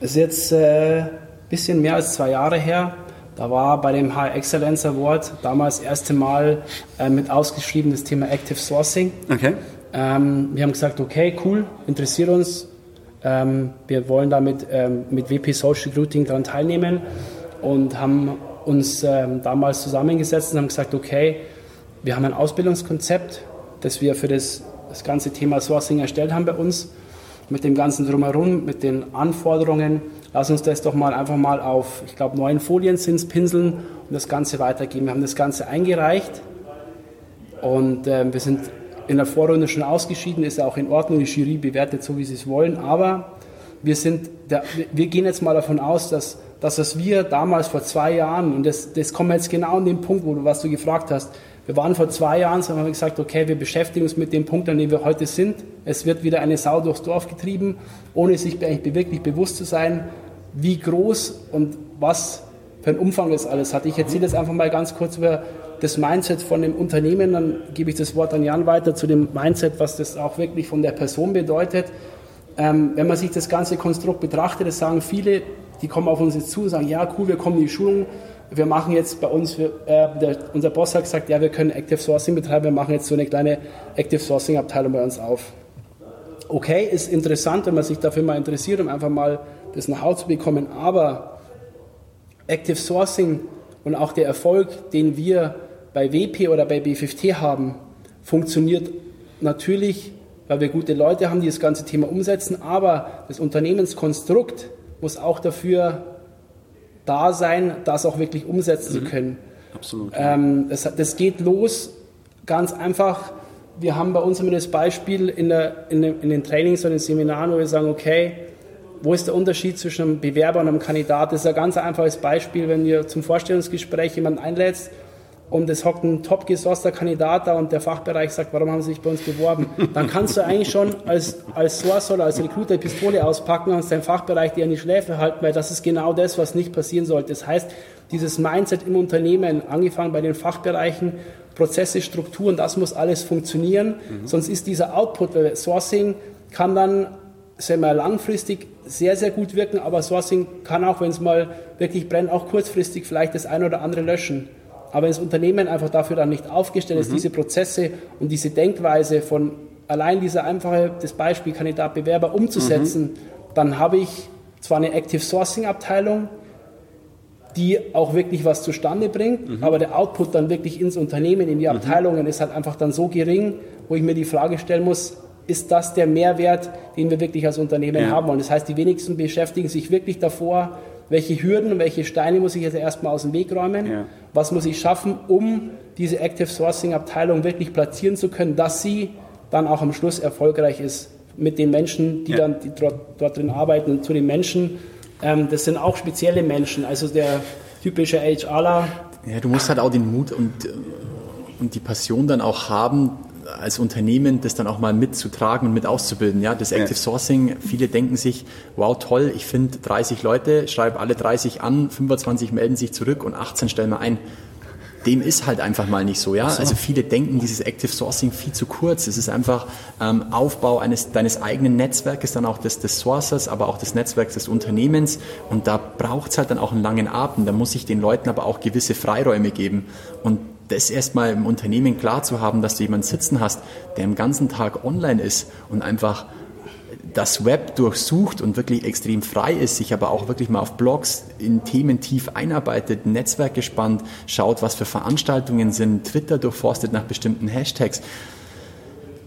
Es ist jetzt ein äh, bisschen mehr als zwei Jahre her. Da war bei dem High Excellence Award damals das erste Mal äh, mit ausgeschrieben das Thema Active Sourcing. Okay. Ähm, wir haben gesagt, okay, cool, interessiert uns. Ähm, wir wollen damit ähm, mit WP Social Recruiting daran teilnehmen und haben uns ähm, damals zusammengesetzt und haben gesagt, okay, wir haben ein Ausbildungskonzept, das wir für das, das ganze Thema Sourcing erstellt haben bei uns, mit dem ganzen Drumherum, mit den Anforderungen. Lass uns das doch mal einfach mal auf, ich glaube, neun Folien sind pinseln und das Ganze weitergeben. Wir haben das Ganze eingereicht und äh, wir sind in der Vorrunde schon ausgeschieden, ist auch in Ordnung, die Jury bewertet so, wie sie es wollen, aber wir, sind der, wir gehen jetzt mal davon aus, dass das, was wir damals vor zwei Jahren, und das, das kommen wir jetzt genau an den Punkt, wo du, was du gefragt hast, wir waren vor zwei Jahren, so haben wir gesagt, okay, wir beschäftigen uns mit dem Punkt, an dem wir heute sind. Es wird wieder eine Sau durchs Dorf getrieben, ohne sich eigentlich wirklich bewusst zu sein, wie groß und was für einen Umfang das alles hat. Ich erzähle jetzt einfach mal ganz kurz über das Mindset von dem Unternehmen, dann gebe ich das Wort an Jan weiter zu dem Mindset, was das auch wirklich von der Person bedeutet. Ähm, wenn man sich das ganze Konstrukt betrachtet, das sagen viele, die kommen auf uns jetzt zu und sagen, ja cool, wir kommen in die Schulung, wir machen jetzt bei uns, wir, äh, der, unser Boss hat gesagt, ja, wir können Active Sourcing betreiben, wir machen jetzt so eine kleine Active Sourcing Abteilung bei uns auf. Okay, ist interessant, wenn man sich dafür mal interessiert, um einfach mal das nach Hause zu bekommen, aber Active Sourcing und auch der Erfolg, den wir bei WP oder bei B50 haben, funktioniert natürlich, weil wir gute Leute haben, die das ganze Thema umsetzen, aber das Unternehmenskonstrukt muss auch dafür da sein, das auch wirklich umsetzen mhm. zu können. Absolut. Ähm, das, das, geht los ganz einfach. Wir haben bei uns immer das Beispiel in, der, in, den, in den Trainings und den Seminaren, wo wir sagen, okay, wo ist der Unterschied zwischen einem Bewerber und einem Kandidat? Das ist ein ganz einfaches Beispiel, wenn ihr zum Vorstellungsgespräch jemanden einlädst und es hockt ein top gesourceter Kandidat da und der Fachbereich sagt, warum haben Sie sich bei uns beworben? Dann kannst du eigentlich schon als, als Source oder als Recruiter Pistole auspacken und deinem Fachbereich dir an die Schläfe halten, weil das ist genau das, was nicht passieren sollte. Das heißt, dieses Mindset im Unternehmen, angefangen bei den Fachbereichen, Prozesse, Strukturen, das muss alles funktionieren, mhm. sonst ist dieser Output, weil Sourcing kann dann sehr mal langfristig sehr, sehr gut wirken, aber Sourcing kann auch, wenn es mal wirklich brennt, auch kurzfristig vielleicht das eine oder andere löschen. Aber das Unternehmen einfach dafür dann nicht aufgestellt ist, mhm. diese Prozesse und diese Denkweise von allein dieser einfache, das Beispiel Kandidat, Bewerber umzusetzen, mhm. dann habe ich zwar eine Active Sourcing Abteilung, die auch wirklich was zustande bringt, mhm. aber der Output dann wirklich ins Unternehmen, in die mhm. Abteilungen ist halt einfach dann so gering, wo ich mir die Frage stellen muss, ist das der Mehrwert, den wir wirklich als Unternehmen ja. haben wollen? Das heißt, die wenigsten beschäftigen sich wirklich davor, welche Hürden und welche Steine muss ich jetzt erstmal aus dem Weg räumen, ja. was muss ich schaffen, um diese Active Sourcing Abteilung wirklich platzieren zu können, dass sie dann auch am Schluss erfolgreich ist mit den Menschen, die ja. dann die dort, dort, drin arbeiten und zu den Menschen. Ähm, das sind auch spezielle Menschen, also der typische HRler. Ja, du musst halt auch den Mut und, und die Passion dann auch haben, als Unternehmen das dann auch mal mitzutragen und mit auszubilden. Ja, das Active Sourcing, viele denken sich, wow, toll, ich finde 30 Leute, schreibe alle 30 an, 25 melden sich zurück und 18 stellen wir ein dem ist halt einfach mal nicht so, ja. So. Also viele denken dieses Active Sourcing viel zu kurz. Es ist einfach ähm, Aufbau eines deines eigenen Netzwerkes, dann auch des, des Sourcers, aber auch des Netzwerks des Unternehmens. Und da braucht es halt dann auch einen langen Atem. Da muss ich den Leuten aber auch gewisse Freiräume geben. Und das erstmal im Unternehmen klar zu haben, dass du jemanden sitzen hast, der im ganzen Tag online ist und einfach das Web durchsucht und wirklich extrem frei ist, sich aber auch wirklich mal auf Blogs in Themen tief einarbeitet, Netzwerk gespannt, schaut, was für Veranstaltungen sind, Twitter durchforstet nach bestimmten Hashtags.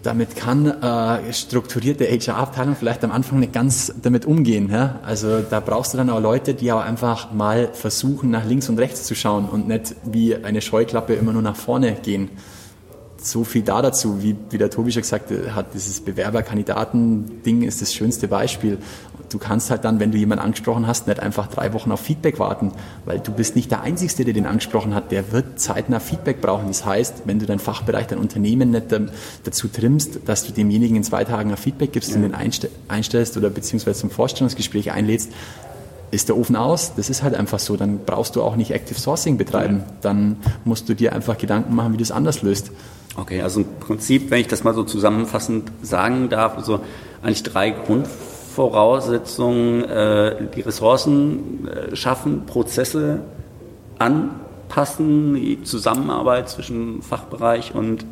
Damit kann äh, strukturierte HR-Abteilung vielleicht am Anfang nicht ganz damit umgehen. Ja? Also da brauchst du dann auch Leute, die auch einfach mal versuchen, nach links und rechts zu schauen und nicht wie eine Scheuklappe immer nur nach vorne gehen so viel da dazu, wie, wie der Tobi schon gesagt hat, dieses Bewerber-Kandidaten-Ding ist das schönste Beispiel. Du kannst halt dann, wenn du jemanden angesprochen hast, nicht einfach drei Wochen auf Feedback warten, weil du bist nicht der Einzige, der den angesprochen hat. Der wird zeitnah Feedback brauchen. Das heißt, wenn du deinen Fachbereich, dein Unternehmen nicht dazu trimmst, dass du demjenigen in zwei Tagen ein Feedback gibst ja. und den einstellst oder beziehungsweise zum Vorstellungsgespräch einlädst, ist der Ofen aus, das ist halt einfach so, dann brauchst du auch nicht Active Sourcing betreiben, dann musst du dir einfach Gedanken machen, wie du es anders löst. Okay, also im Prinzip, wenn ich das mal so zusammenfassend sagen darf, also eigentlich drei Grundvoraussetzungen, äh, die Ressourcen äh, schaffen, Prozesse anpassen, die Zusammenarbeit zwischen Fachbereich und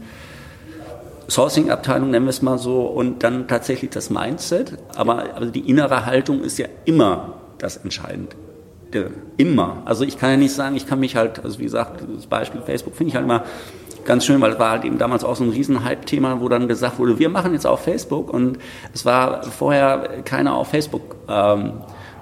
Sourcing-Abteilung, nennen wir es mal so, und dann tatsächlich das Mindset. Aber, aber die innere Haltung ist ja immer das Entscheidende. Immer. Also ich kann ja nicht sagen, ich kann mich halt, also wie gesagt, das Beispiel Facebook finde ich halt immer ganz schön, weil es war halt eben damals auch so ein riesen Hype-Thema, wo dann gesagt wurde, wir machen jetzt auf Facebook und es war vorher keiner auf Facebook ähm,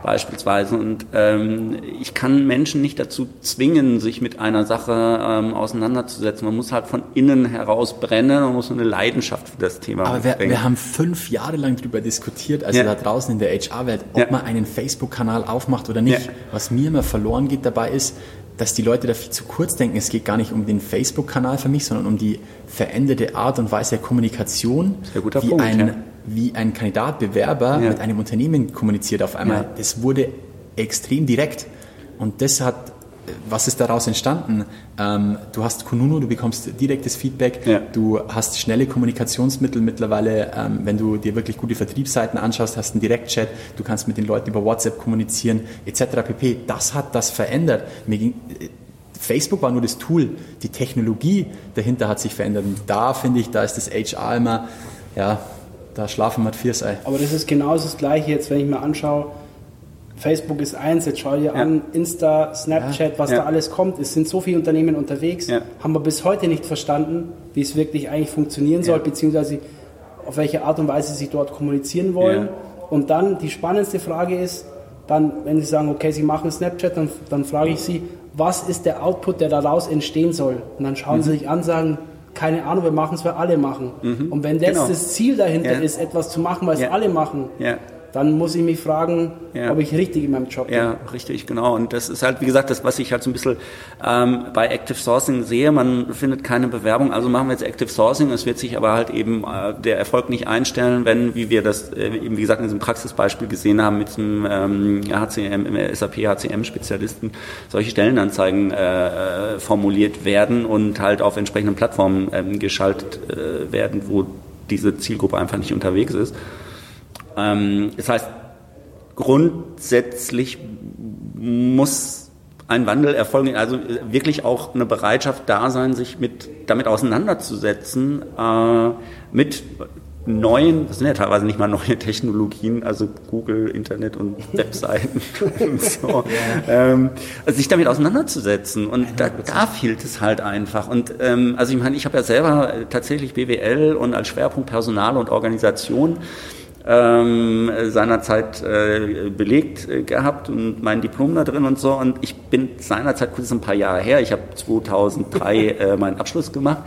beispielsweise und ähm, ich kann Menschen nicht dazu zwingen, sich mit einer Sache ähm, auseinanderzusetzen. Man muss halt von innen heraus brennen und muss eine Leidenschaft für das Thema Aber wir, wir, haben fünf Jahre lang darüber diskutiert, also ja. da draußen in der HR-Welt, ob ja. man einen Facebook-Kanal aufmacht oder nicht. Ja. Was mir immer verloren geht dabei ist, dass die Leute da viel zu kurz denken. Es geht gar nicht um den Facebook-Kanal für mich, sondern um die veränderte Art und Weise der Kommunikation, wie, Punkt, ein, ja. wie ein Kandidat, Bewerber ja. mit einem Unternehmen kommuniziert auf einmal. Ja. Das wurde extrem direkt und das hat was ist daraus entstanden? Ähm, du hast Kununu, du bekommst direktes Feedback, ja. du hast schnelle Kommunikationsmittel mittlerweile, ähm, wenn du dir wirklich gute Vertriebsseiten anschaust, hast einen Direktchat, du kannst mit den Leuten über WhatsApp kommunizieren, etc. pp. Das hat das verändert. Ging, äh, Facebook war nur das Tool, die Technologie dahinter hat sich verändert. Und da finde ich, da ist das HR immer, ja, da schlafen wir vier Ei. Aber das ist genau das Gleiche jetzt, wenn ich mir anschaue, Facebook ist eins, jetzt schau dir ja. an, Insta, Snapchat, was ja. da alles kommt. Es sind so viele Unternehmen unterwegs, haben wir bis heute nicht verstanden, wie es wirklich eigentlich funktionieren soll, beziehungsweise auf welche Art und Weise sie dort kommunizieren wollen. Und dann die spannendste Frage ist, dann, wenn Sie sagen, okay, Sie machen Snapchat, dann, dann frage ich Sie, was ist der Output, der daraus entstehen soll? Und dann schauen mhm. Sie sich an, sagen, keine Ahnung, wir machen es, weil alle machen. Mhm. Und wenn das genau. das Ziel dahinter ja. ist, etwas zu machen, weil es ja. alle machen, ja dann muss ich mich fragen, ja. ob ich richtig in meinem Job bin. Ja, richtig, genau. Und das ist halt, wie gesagt, das, was ich halt so ein bisschen ähm, bei Active Sourcing sehe. Man findet keine Bewerbung, also machen wir jetzt Active Sourcing. Es wird sich aber halt eben äh, der Erfolg nicht einstellen, wenn, wie wir das äh, eben, wie gesagt, in diesem Praxisbeispiel gesehen haben, mit einem ähm, HCM, SAP HCM-Spezialisten solche Stellenanzeigen äh, formuliert werden und halt auf entsprechenden Plattformen ähm, geschaltet äh, werden, wo diese Zielgruppe einfach nicht unterwegs ist. Ähm, das heißt, grundsätzlich muss ein Wandel erfolgen, also wirklich auch eine Bereitschaft da sein, sich mit, damit auseinanderzusetzen, äh, mit neuen, das sind ja teilweise nicht mal neue Technologien, also Google, Internet und [laughs] Webseiten [laughs] und so, ähm, also sich damit auseinanderzusetzen. Und da, da fehlt es halt einfach. Und ähm, also ich meine, ich habe ja selber tatsächlich BWL und als Schwerpunkt Personal und Organisation ähm, seinerzeit äh, belegt äh, gehabt und mein Diplom da drin und so. Und ich bin seinerzeit, kurz ein paar Jahre her, ich habe 2003 [laughs] äh, meinen Abschluss gemacht,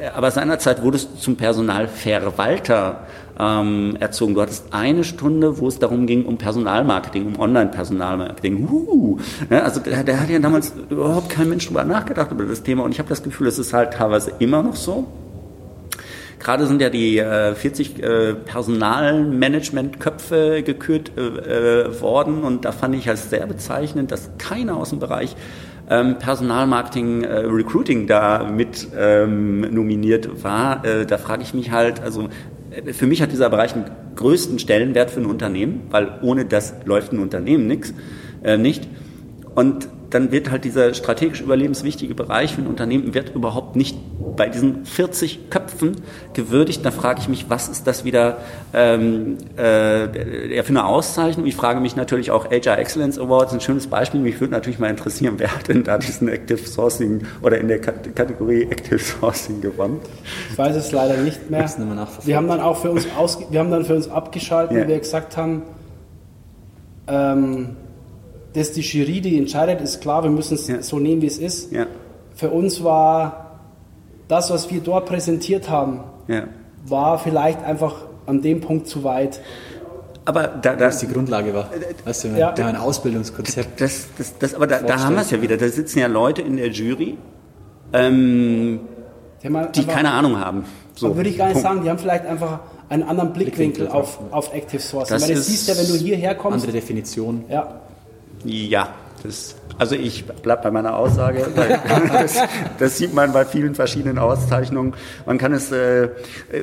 äh, aber seinerzeit wurdest du zum Personalverwalter ähm, erzogen. Du hattest eine Stunde, wo es darum ging, um Personalmarketing, um Online-Personalmarketing. Uh, ne, also der, der hat ja damals überhaupt kein Mensch drüber nachgedacht über das Thema und ich habe das Gefühl, es ist halt teilweise immer noch so. Gerade sind ja die äh, 40 äh, Personalmanagement-Köpfe gekürt äh, äh, worden und da fand ich es sehr bezeichnend, dass keiner aus dem Bereich ähm, Personalmarketing, äh, Recruiting da mit ähm, nominiert war. Äh, da frage ich mich halt, also äh, für mich hat dieser Bereich einen größten Stellenwert für ein Unternehmen, weil ohne das läuft ein Unternehmen nix, äh, nicht. Und dann wird halt dieser strategisch überlebenswichtige Bereich für ein Unternehmen wird überhaupt nicht bei diesen 40 Köpfen gewürdigt. Da frage ich mich, was ist das wieder ähm, äh, für eine Auszeichnung? Ich frage mich natürlich auch HR Excellence Awards, ein schönes Beispiel. Mich würde natürlich mal interessieren, wer hat denn da diesen Active Sourcing oder in der Kategorie Active Sourcing gewonnen? Ich weiß es leider nicht mehr. Wir haben dann auch für uns, ausge wir haben dann für uns abgeschaltet, ja. weil wir gesagt haben, ähm, dass die Jury, die entscheidet, ist klar, wir müssen es ja. so nehmen, wie es ist. Ja. Für uns war das, was wir dort präsentiert haben, ja. war vielleicht einfach an dem Punkt zu weit. Aber da, da, was die Grundlage war. Weißt du, ja. ein Ausbildungskonzept. Das, das, das, aber da, da haben wir es ja wieder. Da sitzen ja Leute in der Jury, ähm, die einfach, keine Ahnung haben. So, würde ich gar nicht Punkt. sagen, die haben vielleicht einfach einen anderen Blickwinkel, Blickwinkel auf, auf Active Sourcing. Das Weil du siehst ja, wenn du hierher kommst. Andere Definition. Ja. Ja, das, also ich bleibe bei meiner Aussage. [laughs] Das, das, sieht man bei vielen verschiedenen Auszeichnungen. Man kann es, äh,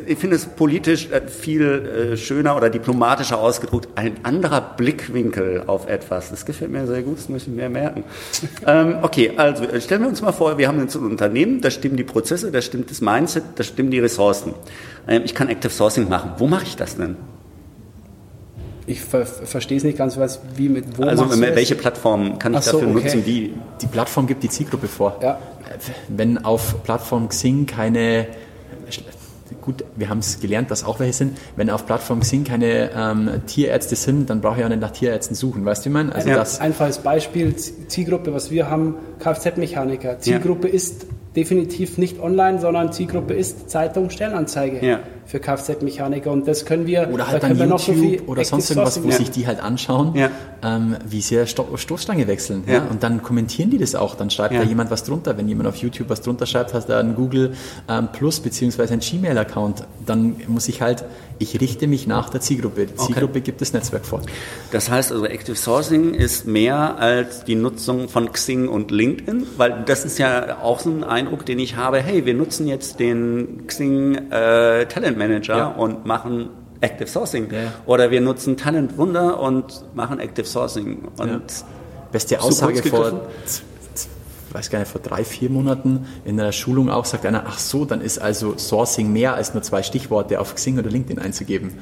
ich finde es politisch äh, viel äh, schöner oder diplomatischer ausgedruckt. Ein anderer Blickwinkel auf etwas. Das gefällt mir sehr gut, das möchte ich mehr merken. Ähm, okay, also äh, stellen wir uns mal vor, wir haben ein Unternehmen, da stimmen die Prozesse, da stimmt das Mindset, da stimmen die Ressourcen. Ähm, ich kann Active Sourcing machen. Wo mache ich das denn? Ich ver verstehe es nicht ganz, was, wie mit wo Also welche Plattform kann ich so, dafür okay. nutzen? Die, die Plattform gibt die Zielgruppe vor. Ja. Wenn auf Plattform Xing keine gut, wir haben es gelernt, dass auch welche sind. Wenn auf Plattform Xing keine ähm, Tierärzte sind, dann brauche ich auch nicht nach Tierärzten suchen. Weißt du, wie man? Also ja. das Einfaches Beispiel, Zielgruppe, was wir haben, Kfz-Mechaniker. Zielgruppe ja. ist definitiv nicht online, sondern Zielgruppe ist Zeitung, Stellenanzeige. Ja für Kfz-Mechaniker und das können wir oder halt da dann YouTube so oder sonst irgendwas, wo ja. sich die halt anschauen, ja. ähm, wie sie Sto Stoßstange wechseln ja. und dann kommentieren die das auch, dann schreibt da jemand was drunter, wenn jemand auf YouTube was drunter schreibt, hast du einen Google ähm, Plus beziehungsweise einen Gmail-Account, dann muss ich halt, ich richte mich nach der Zielgruppe, die Zielgruppe okay. gibt das Netzwerk vor. Das heißt also Active Sourcing ist mehr als die Nutzung von Xing und LinkedIn, weil das ist ja auch so ein Eindruck, den ich habe, hey, wir nutzen jetzt den Xing äh, Talent Manager ja. und machen Active Sourcing. Ja. Oder wir nutzen Talent Wunder und machen Active Sourcing. Und ja. Beste Aussage vor, weiß gar nicht, vor drei, vier Monaten in einer Schulung auch, sagt einer, ach so, dann ist also Sourcing mehr als nur zwei Stichworte auf Xing oder LinkedIn einzugeben.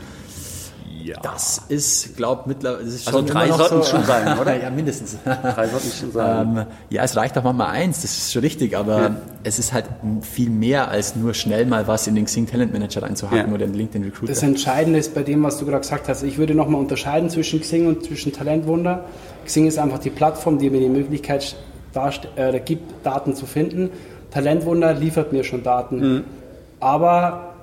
Ja. Das ist, glaube mittlerweile, das ist also schon drei sollten so, schon sein, [laughs] oder? ja, mindestens. Drei sollten schon sein. Ähm, ja, es reicht auch manchmal eins, das ist schon richtig, aber ja. es ist halt viel mehr als nur schnell mal was in den Xing Talent Manager reinzuhacken ja. oder in den LinkedIn Recruiter. Das Entscheidende ist bei dem, was du gerade gesagt hast, ich würde nochmal unterscheiden zwischen Xing und zwischen Talentwunder. Xing ist einfach die Plattform, die mir die Möglichkeit äh, gibt, Daten zu finden. Talentwunder liefert mir schon Daten. Mhm. Aber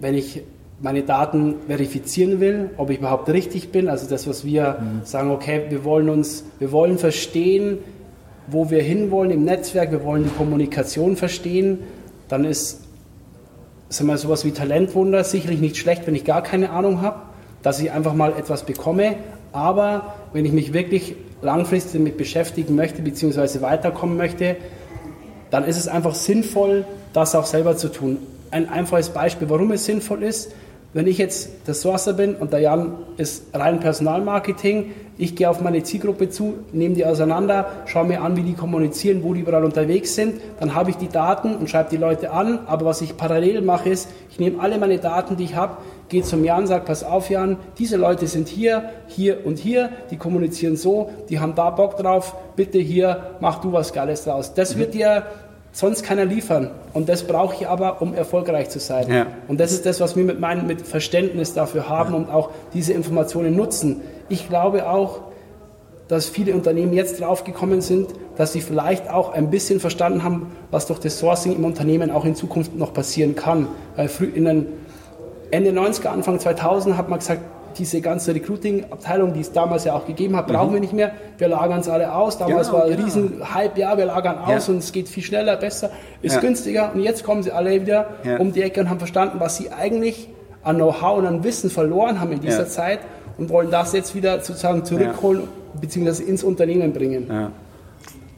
wenn ich meine Daten verifizieren will, ob ich überhaupt richtig bin. Also das, was wir mhm. sagen, okay, wir wollen uns, wir wollen verstehen, wo wir hinwollen im Netzwerk, wir wollen die Kommunikation verstehen, dann ist sagen wir, sowas wie Talentwunder sicherlich nicht schlecht, wenn ich gar keine Ahnung habe, dass ich einfach mal etwas bekomme. Aber wenn ich mich wirklich langfristig damit beschäftigen möchte, beziehungsweise weiterkommen möchte, dann ist es einfach sinnvoll, das auch selber zu tun. Ein einfaches Beispiel, warum es sinnvoll ist, wenn ich jetzt der Sourcer bin und der Jan ist rein Personalmarketing, ich gehe auf meine Zielgruppe zu, nehme die auseinander, schaue mir an, wie die kommunizieren, wo die überall unterwegs sind, dann habe ich die Daten und schreibe die Leute an. Aber was ich parallel mache, ist, ich nehme alle meine Daten, die ich habe, geht zum Jan, sagt, pass auf Jan, diese Leute sind hier, hier und hier, die kommunizieren so, die haben da Bock drauf, bitte hier, mach du was Geiles draus. Das mhm. wird dir sonst keiner liefern. Und das brauche ich aber, um erfolgreich zu sein. Ja. Und das ist das, was wir mit meinem mit Verständnis dafür haben ja. und auch diese Informationen nutzen. Ich glaube auch, dass viele Unternehmen jetzt draufgekommen sind, dass sie vielleicht auch ein bisschen verstanden haben, was durch das Sourcing im Unternehmen auch in Zukunft noch passieren kann. Weil früh in den Ende 90er, Anfang 2000 hat man gesagt, diese ganze Recruiting-Abteilung, die es damals ja auch gegeben hat, brauchen mhm. wir nicht mehr. Wir lagern es alle aus. Damals genau, war ein genau. riesen Hype, ja, wir lagern aus ja. und es geht viel schneller, besser, ist ja. günstiger. Und jetzt kommen sie alle wieder ja. um die Ecke und haben verstanden, was sie eigentlich an Know-how und an Wissen verloren haben in dieser Zeit und wollen das jetzt wieder sozusagen zurückholen bzw. ins Unternehmen bringen.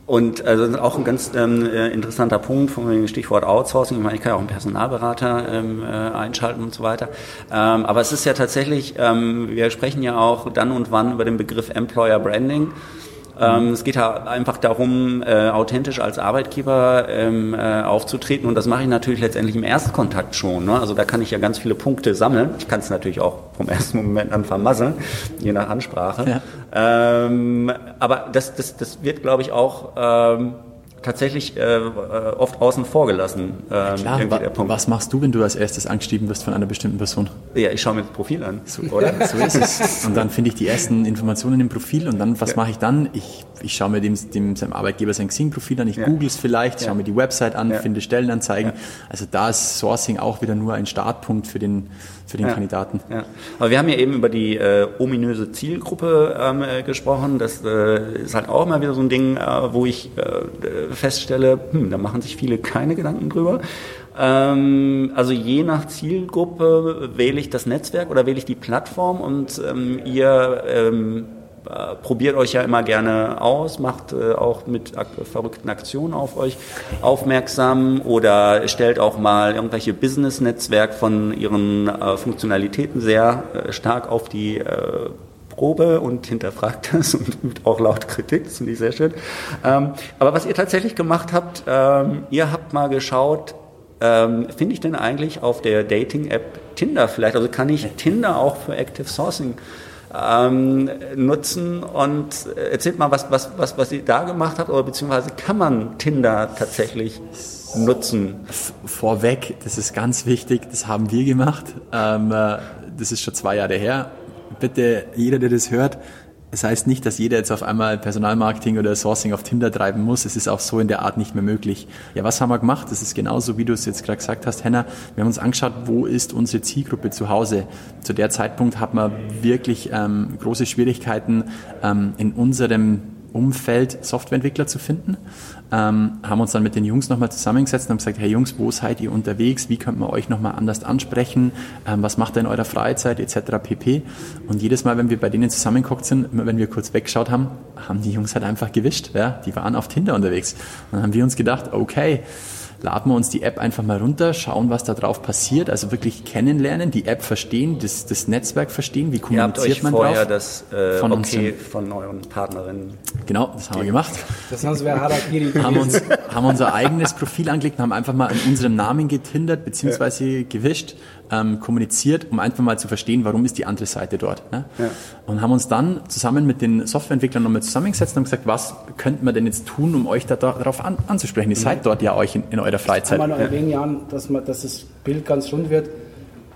Und also auch ein ganz ähm, äh, interessanter Punkt vom Stichwort Outsourcing. Ich meine, ich kann ja auch einen Personalberater ähm, äh, einschalten und so weiter. Ähm, aber es ist ja tatsächlich, ähm, wir sprechen ja auch dann und wann über den Begriff Employer Branding. Ähm, es geht ja einfach darum, äh, authentisch als Arbeitgeber ähm, äh, aufzutreten und das mache ich natürlich letztendlich im Erstkontakt schon. Ne? Also da kann ich ja ganz viele Punkte sammeln. Ich kann es natürlich auch vom [laughs] ersten Moment an vermasseln, je nach Ansprache. Ja. Ähm, aber das, das, das wird, glaube ich, auch ähm, tatsächlich äh, oft außen vor gelassen. Ähm, Klar, wa was machst du, wenn du als erstes angeschrieben wirst von einer bestimmten Person? Ja, ich schaue mir das Profil an. So, oder? [laughs] so ist es. Und dann finde ich die ersten Informationen im Profil und dann, was ja. mache ich dann? Ich, ich schaue mir dem, dem seinem Arbeitgeber sein Xing-Profil an, ich ja. google es vielleicht, schaue mir die Website an, finde Stellenanzeigen. Also da ist Sourcing auch wieder nur ein Startpunkt für den für den ja, Kandidaten. Ja. Aber wir haben ja eben über die äh, ominöse Zielgruppe ähm, äh, gesprochen. Das äh, ist halt auch immer wieder so ein Ding, äh, wo ich äh, feststelle, hm, da machen sich viele keine Gedanken drüber. Ähm, also je nach Zielgruppe wähle ich das Netzwerk oder wähle ich die Plattform und ähm, ihr ähm, äh, probiert euch ja immer gerne aus, macht äh, auch mit ak verrückten Aktionen auf euch aufmerksam oder stellt auch mal irgendwelche Business-Netzwerk von ihren äh, Funktionalitäten sehr äh, stark auf die äh, Probe und hinterfragt [laughs] das und übt auch laut Kritik, das finde ich sehr schön. Ähm, aber was ihr tatsächlich gemacht habt, ähm, ihr habt mal geschaut, ähm, finde ich denn eigentlich auf der Dating-App Tinder vielleicht, also kann ich Tinder auch für Active Sourcing ähm, nutzen und erzählt mal, was, was, was, was ihr da gemacht habt oder beziehungsweise kann man Tinder tatsächlich nutzen? Vorweg, das ist ganz wichtig, das haben wir gemacht. Ähm, äh, das ist schon zwei Jahre her. Bitte, jeder, der das hört, das heißt nicht, dass jeder jetzt auf einmal Personalmarketing oder Sourcing auf Tinder treiben muss. Es ist auch so in der Art nicht mehr möglich. Ja, was haben wir gemacht? Das ist genauso, wie du es jetzt gerade gesagt hast, Henna. Wir haben uns angeschaut, wo ist unsere Zielgruppe zu Hause. Zu der Zeitpunkt hat man wirklich ähm, große Schwierigkeiten ähm, in unserem Umfeld Softwareentwickler zu finden. Ähm, haben uns dann mit den Jungs nochmal zusammengesetzt und haben gesagt, hey Jungs, wo seid ihr unterwegs? Wie könnt man euch nochmal anders ansprechen? Ähm, was macht ihr in eurer Freizeit etc. pp. Und jedes Mal, wenn wir bei denen zusammengeguckt sind, wenn wir kurz weggeschaut haben, haben die Jungs halt einfach gewischt. Ja? Die waren auf Tinder unterwegs. Und dann haben wir uns gedacht, okay, laden wir uns die App einfach mal runter, schauen, was da drauf passiert, also wirklich kennenlernen, die App verstehen, das, das Netzwerk verstehen, wie kommuniziert man vorher drauf. das äh, von okay von euren Partnerinnen. Genau, das haben wir gemacht. Das wäre Harakiri haben uns haben unser eigenes Profil angelegt und haben einfach mal an unserem Namen getindert beziehungsweise ja. gewischt ähm, kommuniziert, um einfach mal zu verstehen, warum ist die andere Seite dort. Ne? Ja. Und haben uns dann zusammen mit den Softwareentwicklern nochmal zusammengesetzt und gesagt, was könnten wir denn jetzt tun, um euch da, darauf an, anzusprechen? Ihr mhm. seid dort ja euch in, in eurer Freizeit. Kann man noch erwähnen, Jan, dass, man, dass das Bild ganz rund wird.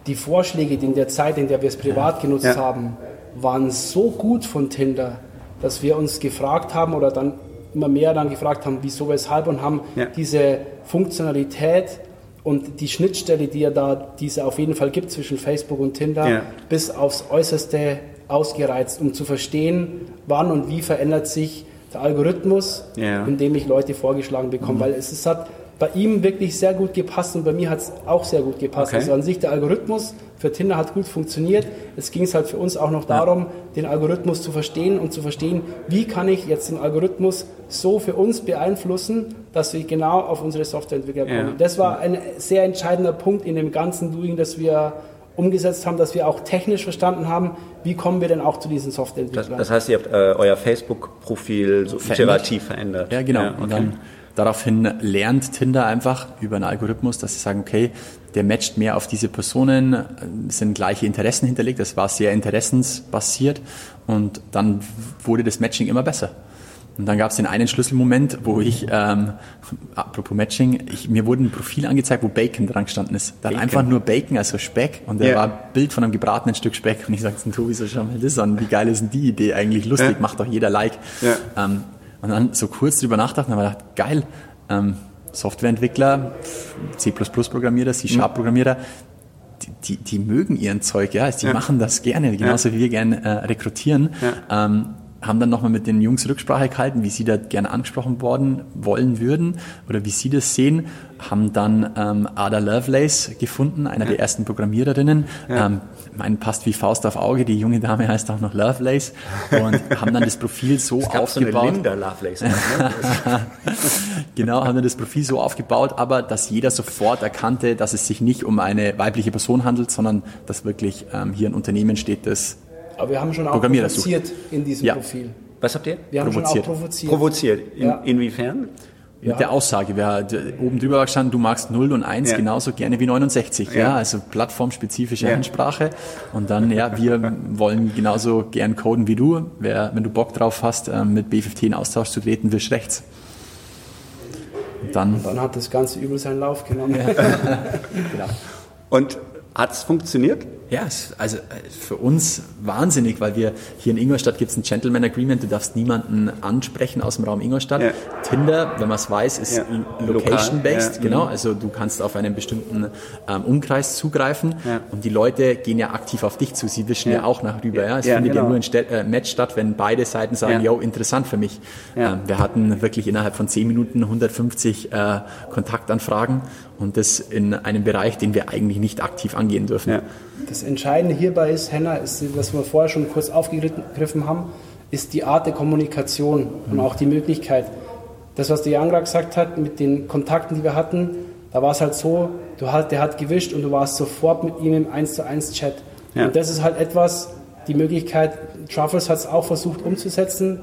Die Vorschläge in der Zeit, in der wir es privat ja. genutzt ja. haben, waren so gut von Tinder, dass wir uns gefragt haben oder dann immer mehr dann gefragt haben, wieso, weshalb und haben diese Funktionalität und die Schnittstelle, die ja da diese auf jeden Fall gibt zwischen Facebook und Tinder, ja. bis aufs Äußerste ausgereizt, um zu verstehen, wann und wie verändert sich der Algorithmus, ja. in dem ich Leute vorgeschlagen bekomme. Mhm. Weil es, es hat bei ihm wirklich sehr gut gepasst und bei mir hat es auch sehr gut gepasst. Okay. Also an sich der Algorithmus für Tinder hat gut funktioniert. Es ging es halt für uns auch noch darum, ja. den Algorithmus zu verstehen und zu verstehen, wie kann ich jetzt den Algorithmus so für uns beeinflussen, dass wir genau auf unsere Softwareentwickler kommen. Ja. Das war ein sehr entscheidender Punkt in dem ganzen Doing, das wir umgesetzt haben, dass wir auch technisch verstanden haben, wie kommen wir denn auch zu diesen Softwareentwicklern. Das, das heißt, ihr habt äh, euer Facebook-Profil so verändert. iterativ verändert. Ja, genau. Ja, okay. Daraufhin lernt Tinder einfach über einen Algorithmus, dass sie sagen, okay, der matcht mehr auf diese Personen, sind gleiche Interessen hinterlegt, das war sehr interessensbasiert und dann wurde das Matching immer besser. Und dann gab es den einen Schlüsselmoment, wo ich, ähm, apropos Matching, ich, mir wurde ein Profil angezeigt, wo Bacon dran gestanden ist. Da einfach nur Bacon, also Speck, und da yeah. war ein Bild von einem gebratenen Stück Speck. Und ich sagte, Tobi, so schau mal das an, wie geil ist denn die Idee eigentlich? Lustig, ja. macht doch jeder Like. Ja. Ähm, und dann so kurz drüber nachgedacht und habe gedacht, geil, ähm, Softwareentwickler, C++-Programmierer, C-Sharp-Programmierer, die, die, die, mögen ihren Zeug, ja, also die ja. machen das gerne, genauso ja. wie wir gerne äh, rekrutieren. Ja. Ähm, haben dann nochmal mit den Jungs Rücksprache gehalten, wie sie da gerne angesprochen worden wollen würden oder wie sie das sehen, haben dann ähm, Ada Lovelace gefunden, einer der ersten Programmiererinnen. Ähm, mein passt wie Faust auf Auge, die junge Dame heißt auch noch Lovelace und haben dann das Profil so es aufgebaut. So eine Linda Lovelace. Ne? [laughs] genau, haben dann das Profil so aufgebaut, aber dass jeder sofort erkannte, dass es sich nicht um eine weibliche Person handelt, sondern dass wirklich ähm, hier ein Unternehmen steht, das aber wir haben schon auch provoziert in diesem ja. Profil. Was habt ihr? Wir haben provoziert. schon auch provoziert. Provoziert. In, ja. Inwiefern? Mit ja. der Aussage, wer oben drüber war gestanden, du magst 0 und 1 ja. genauso gerne wie 69, ja, ja also plattformspezifische ja. Ansprache und dann, ja, wir [laughs] wollen genauso gern coden wie du, wer, wenn du Bock drauf hast, ähm, mit B15 in Austausch zu treten, wisch rechts. Und dann, und dann hat das Ganze übel seinen Lauf genommen. [laughs] genau. Und hat es funktioniert? Ja, also äh, für uns wahnsinnig, weil wir hier in Ingolstadt gibt es ein Gentleman Agreement, du darfst niemanden ansprechen aus dem Raum Ingolstadt. Ja. Tinder, wenn man es weiß, ist ja. location-based, ja. genau. Mhm. Also du kannst auf einen bestimmten ähm, Umkreis zugreifen und die Leute gehen ja aktiv auf dich zu. Sie wischen ja, auch nach rüber. Ja. Es findet genau. ja nur ein St äh, Match statt, wenn beide Seiten sagen, yo, interessant für mich. Ähm, wir hatten wirklich innerhalb von 10 Minuten 150 äh, Kontaktanfragen und das in einem Bereich, den wir eigentlich nicht aktiv angehen dürfen. Das Entscheidende hierbei ist, Henna, ist, was wir vorher schon kurz aufgegriffen haben, ist die Art der Kommunikation mhm. und auch die Möglichkeit. Das, was der Jan gerade gesagt hat, mit den Kontakten, die wir hatten, da war es halt so, du halt, der hat gewischt und du warst sofort mit ihm im 1 zu 1 Chat. Ja. Und das ist halt etwas, die Möglichkeit, Truffles hat es auch versucht umzusetzen,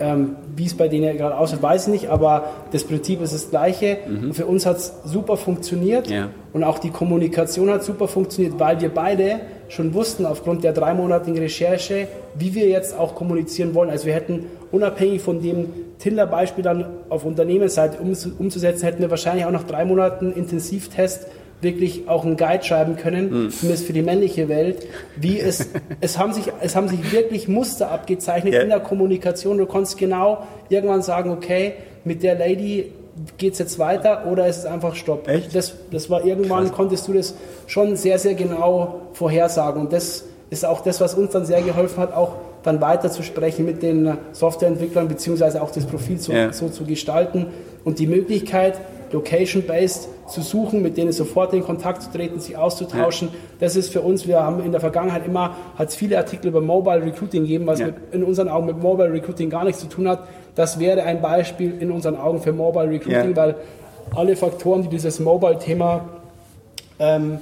ähm, wie es bei denen gerade aussieht, weiß ich nicht, aber das Prinzip ist das gleiche. Mhm. Für uns hat es super funktioniert ja. und auch die Kommunikation hat super funktioniert, weil wir beide schon wussten aufgrund der dreimonatigen Recherche, wie wir jetzt auch kommunizieren wollen. Also wir hätten unabhängig von dem Tinder-Beispiel dann auf Unternehmensseite umzusetzen, hätten wir wahrscheinlich auch nach drei Monaten Intensivtest wirklich auch einen Guide schreiben können, mhm. zumindest für die männliche Welt, wie es, [laughs] es haben sich, es haben sich wirklich Muster abgezeichnet yeah. in der Kommunikation. Du konntest genau irgendwann sagen, okay, mit der Lady geht es jetzt weiter oder ist es einfach Stopp. Echt? Das, das war irgendwann, Krass. konntest du das schon sehr, sehr genau vorhersagen. Und das ist auch das, was uns dann sehr geholfen hat, auch dann weiter zu sprechen mit den Softwareentwicklern, beziehungsweise auch das Profil so, yeah. so zu gestalten und die Möglichkeit, location-based zu suchen, mit denen sofort in Kontakt zu treten, sich auszutauschen. Ja. Das ist für uns, wir haben in der Vergangenheit immer, hat es viele Artikel über Mobile Recruiting gegeben, was ja. mit, in unseren Augen mit Mobile Recruiting gar nichts zu tun hat. Das wäre ein Beispiel in unseren Augen für Mobile Recruiting, ja. weil alle Faktoren, die dieses Mobile-Thema ähm,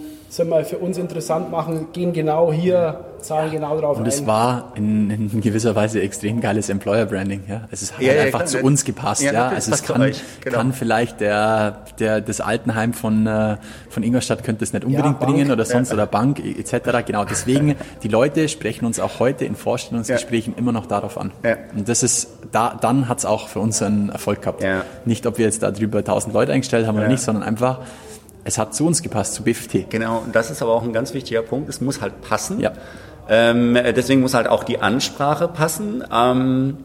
für uns interessant machen, gehen genau hier zahlen genau drauf Und es war in, in, gewisser Weise extrem geiles Employer Branding. Ja? Also es hat ja, ja, einfach zu uns gepasst. Ja, ja? Also es kann, genau. kann vielleicht der, der, das Altenheim von, äh, von Ingolstadt könnte es nicht unbedingt bringen oder sonst oder Bank etc. Genau deswegen, die Leute sprechen uns auch heute in Vorstellungsgesprächen immer noch darauf an. Und das ist, da, dann hat es auch für uns einen Erfolg gehabt. Nicht, ob wir jetzt darüber 1000 Leute eingestellt haben oder nicht, sondern einfach, es hat zu uns gepasst, zu BFT. Genau, und das ist aber auch ein ganz wichtiger Punkt. Es muss halt passen. Ja. Ähm, deswegen muss halt auch die Ansprache passen. Ähm,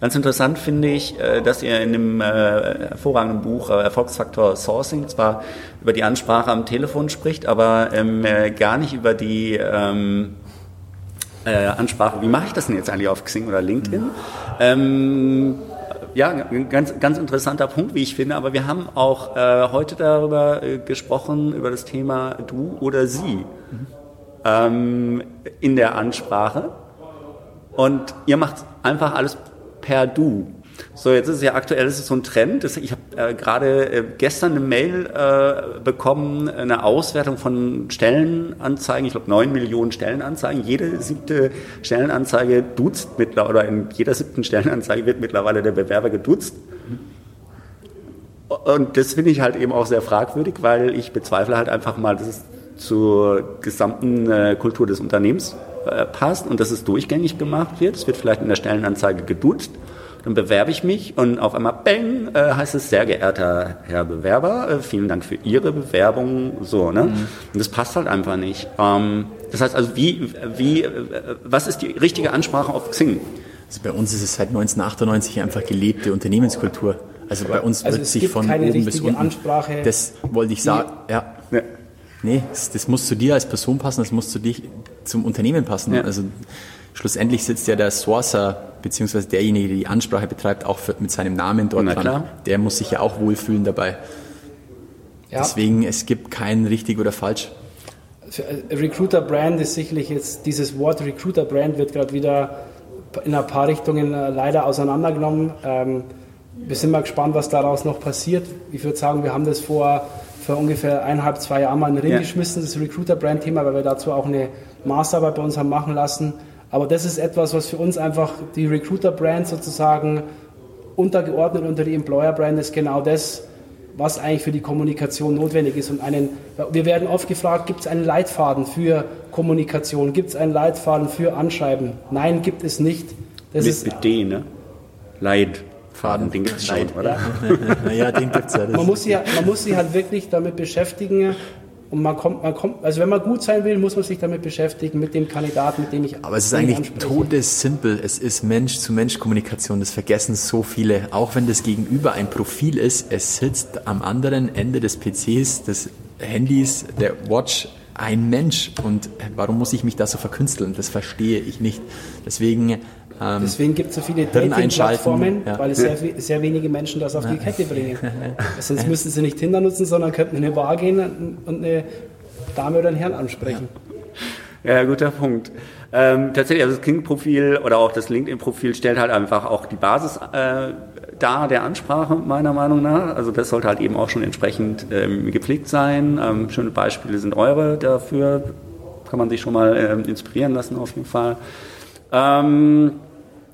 ganz interessant finde ich, äh, dass ihr in dem äh, hervorragenden Buch äh, Erfolgsfaktor Sourcing zwar über die Ansprache am Telefon spricht, aber ähm, äh, gar nicht über die ähm, äh, Ansprache, wie mache ich das denn jetzt eigentlich auf Xing oder LinkedIn? Mhm. Ja, ganz, ganz interessanter Punkt, wie ich finde. Aber wir haben auch äh, heute darüber äh, gesprochen, über das Thema du oder sie. Mhm ähm, in der Ansprache. Und ihr macht einfach alles per Du. So, jetzt ist es ja aktuell ist es so ein Trend. Ich habe äh, gerade äh, gestern eine Mail äh, bekommen, eine Auswertung von Stellenanzeigen. Ich glaube, neun Millionen Stellenanzeigen. Jede siebte Stellenanzeige duzt mittlerweile, oder in jeder siebten Stellenanzeige wird mittlerweile der Bewerber geduzt. Und das finde ich halt eben auch sehr fragwürdig, weil ich bezweifle halt einfach mal, dass es zur gesamten äh, Kultur des Unternehmens äh, passt und dass es durchgängig gemacht wird. Es wird vielleicht in der Stellenanzeige geduzt. Dann bewerbe ich mich und auf einmal, bang, äh, heißt es, sehr geehrter Herr Bewerber, äh, vielen Dank für Ihre Bewerbung. So, ne? Mhm. Und das passt halt einfach nicht. Ähm, das heißt also, wie, wie, äh, was ist die richtige Ansprache auf Xing? Also bei uns ist es seit 1998 einfach gelebte Unternehmenskultur. Also bei uns also wird sich von oben bis unten. Ansprache. Das wollte ich sagen. Ja. ja. Nee, das, das, muss zu dir als Person passen, das muss zu dir zum Unternehmen passen. Ja. Also schlussendlich sitzt ja der Sourcer beziehungsweise derjenige, der die Ansprache betreibt, auch für, mit seinem Namen dort dran. Der muss sich ja auch wohlfühlen dabei. Ja. Deswegen, es gibt kein richtig oder falsch. Äh, Recruiter Brand ist sicherlich jetzt, dieses Wort Recruiter Brand wird gerade wieder in ein paar Richtungen äh, leider auseinandergenommen. Ähm, wir sind mal gespannt, was daraus noch passiert. Ich würde sagen, wir haben das vor, vor ungefähr eineinhalb, zwei Jahren mal in den Ring ja. geschmissen, das Recruiter-Brand-Thema, weil wir dazu auch eine Masterarbeit bei uns haben machen lassen. Aber das ist etwas, was für uns einfach die Recruiter-Brand sozusagen untergeordnet unter die Employer-Brand ist genau das, was eigentlich für die Kommunikation notwendig ist. Und einen, wir werden oft gefragt, gibt es einen Leitfaden für Kommunikation? Gibt es einen Leitfaden für Anschreiben? Nein, gibt es nicht. Das mit, ist, mit D, ne? Leitfaden, den gibt es schon, oder? [laughs] ja, den gibt es ja. Man muss, sich, man muss sich halt wirklich damit beschäftigen, und man kommt, man kommt, also wenn man gut sein will, muss man sich damit beschäftigen, mit dem Kandidaten, mit dem ich. Aber es ist eigentlich todessimpel. Es ist Mensch-zu-Mensch-Kommunikation. Das vergessen so viele. Auch wenn das Gegenüber ein Profil ist, es sitzt am anderen Ende des PCs, des Handys, der Watch ein Mensch. Und warum muss ich mich da so verkünsteln? Das verstehe ich nicht. Deswegen ähm, Deswegen gibt es so viele Dating-Plattformen, ja. weil es sehr, sehr, wenige Menschen das auf ja. die Kette bringen. [laughs] Sonst müssten sie nicht Tinder nutzen, sondern könnten in eine Bar gehen und eine Dame oder einen Herrn ansprechen. Ja, ja guter Punkt. Ähm, tatsächlich, also das King-Profil oder auch das LinkedIn-Profil stellt halt einfach auch die Basis äh, dar der Ansprache, meiner Meinung nach. Also das sollte halt eben auch schon entsprechend ähm, gepflegt sein. Ähm, schöne Beispiele sind eure dafür. Kann man sich schon mal ähm, inspirieren lassen auf jeden Fall. Ähm,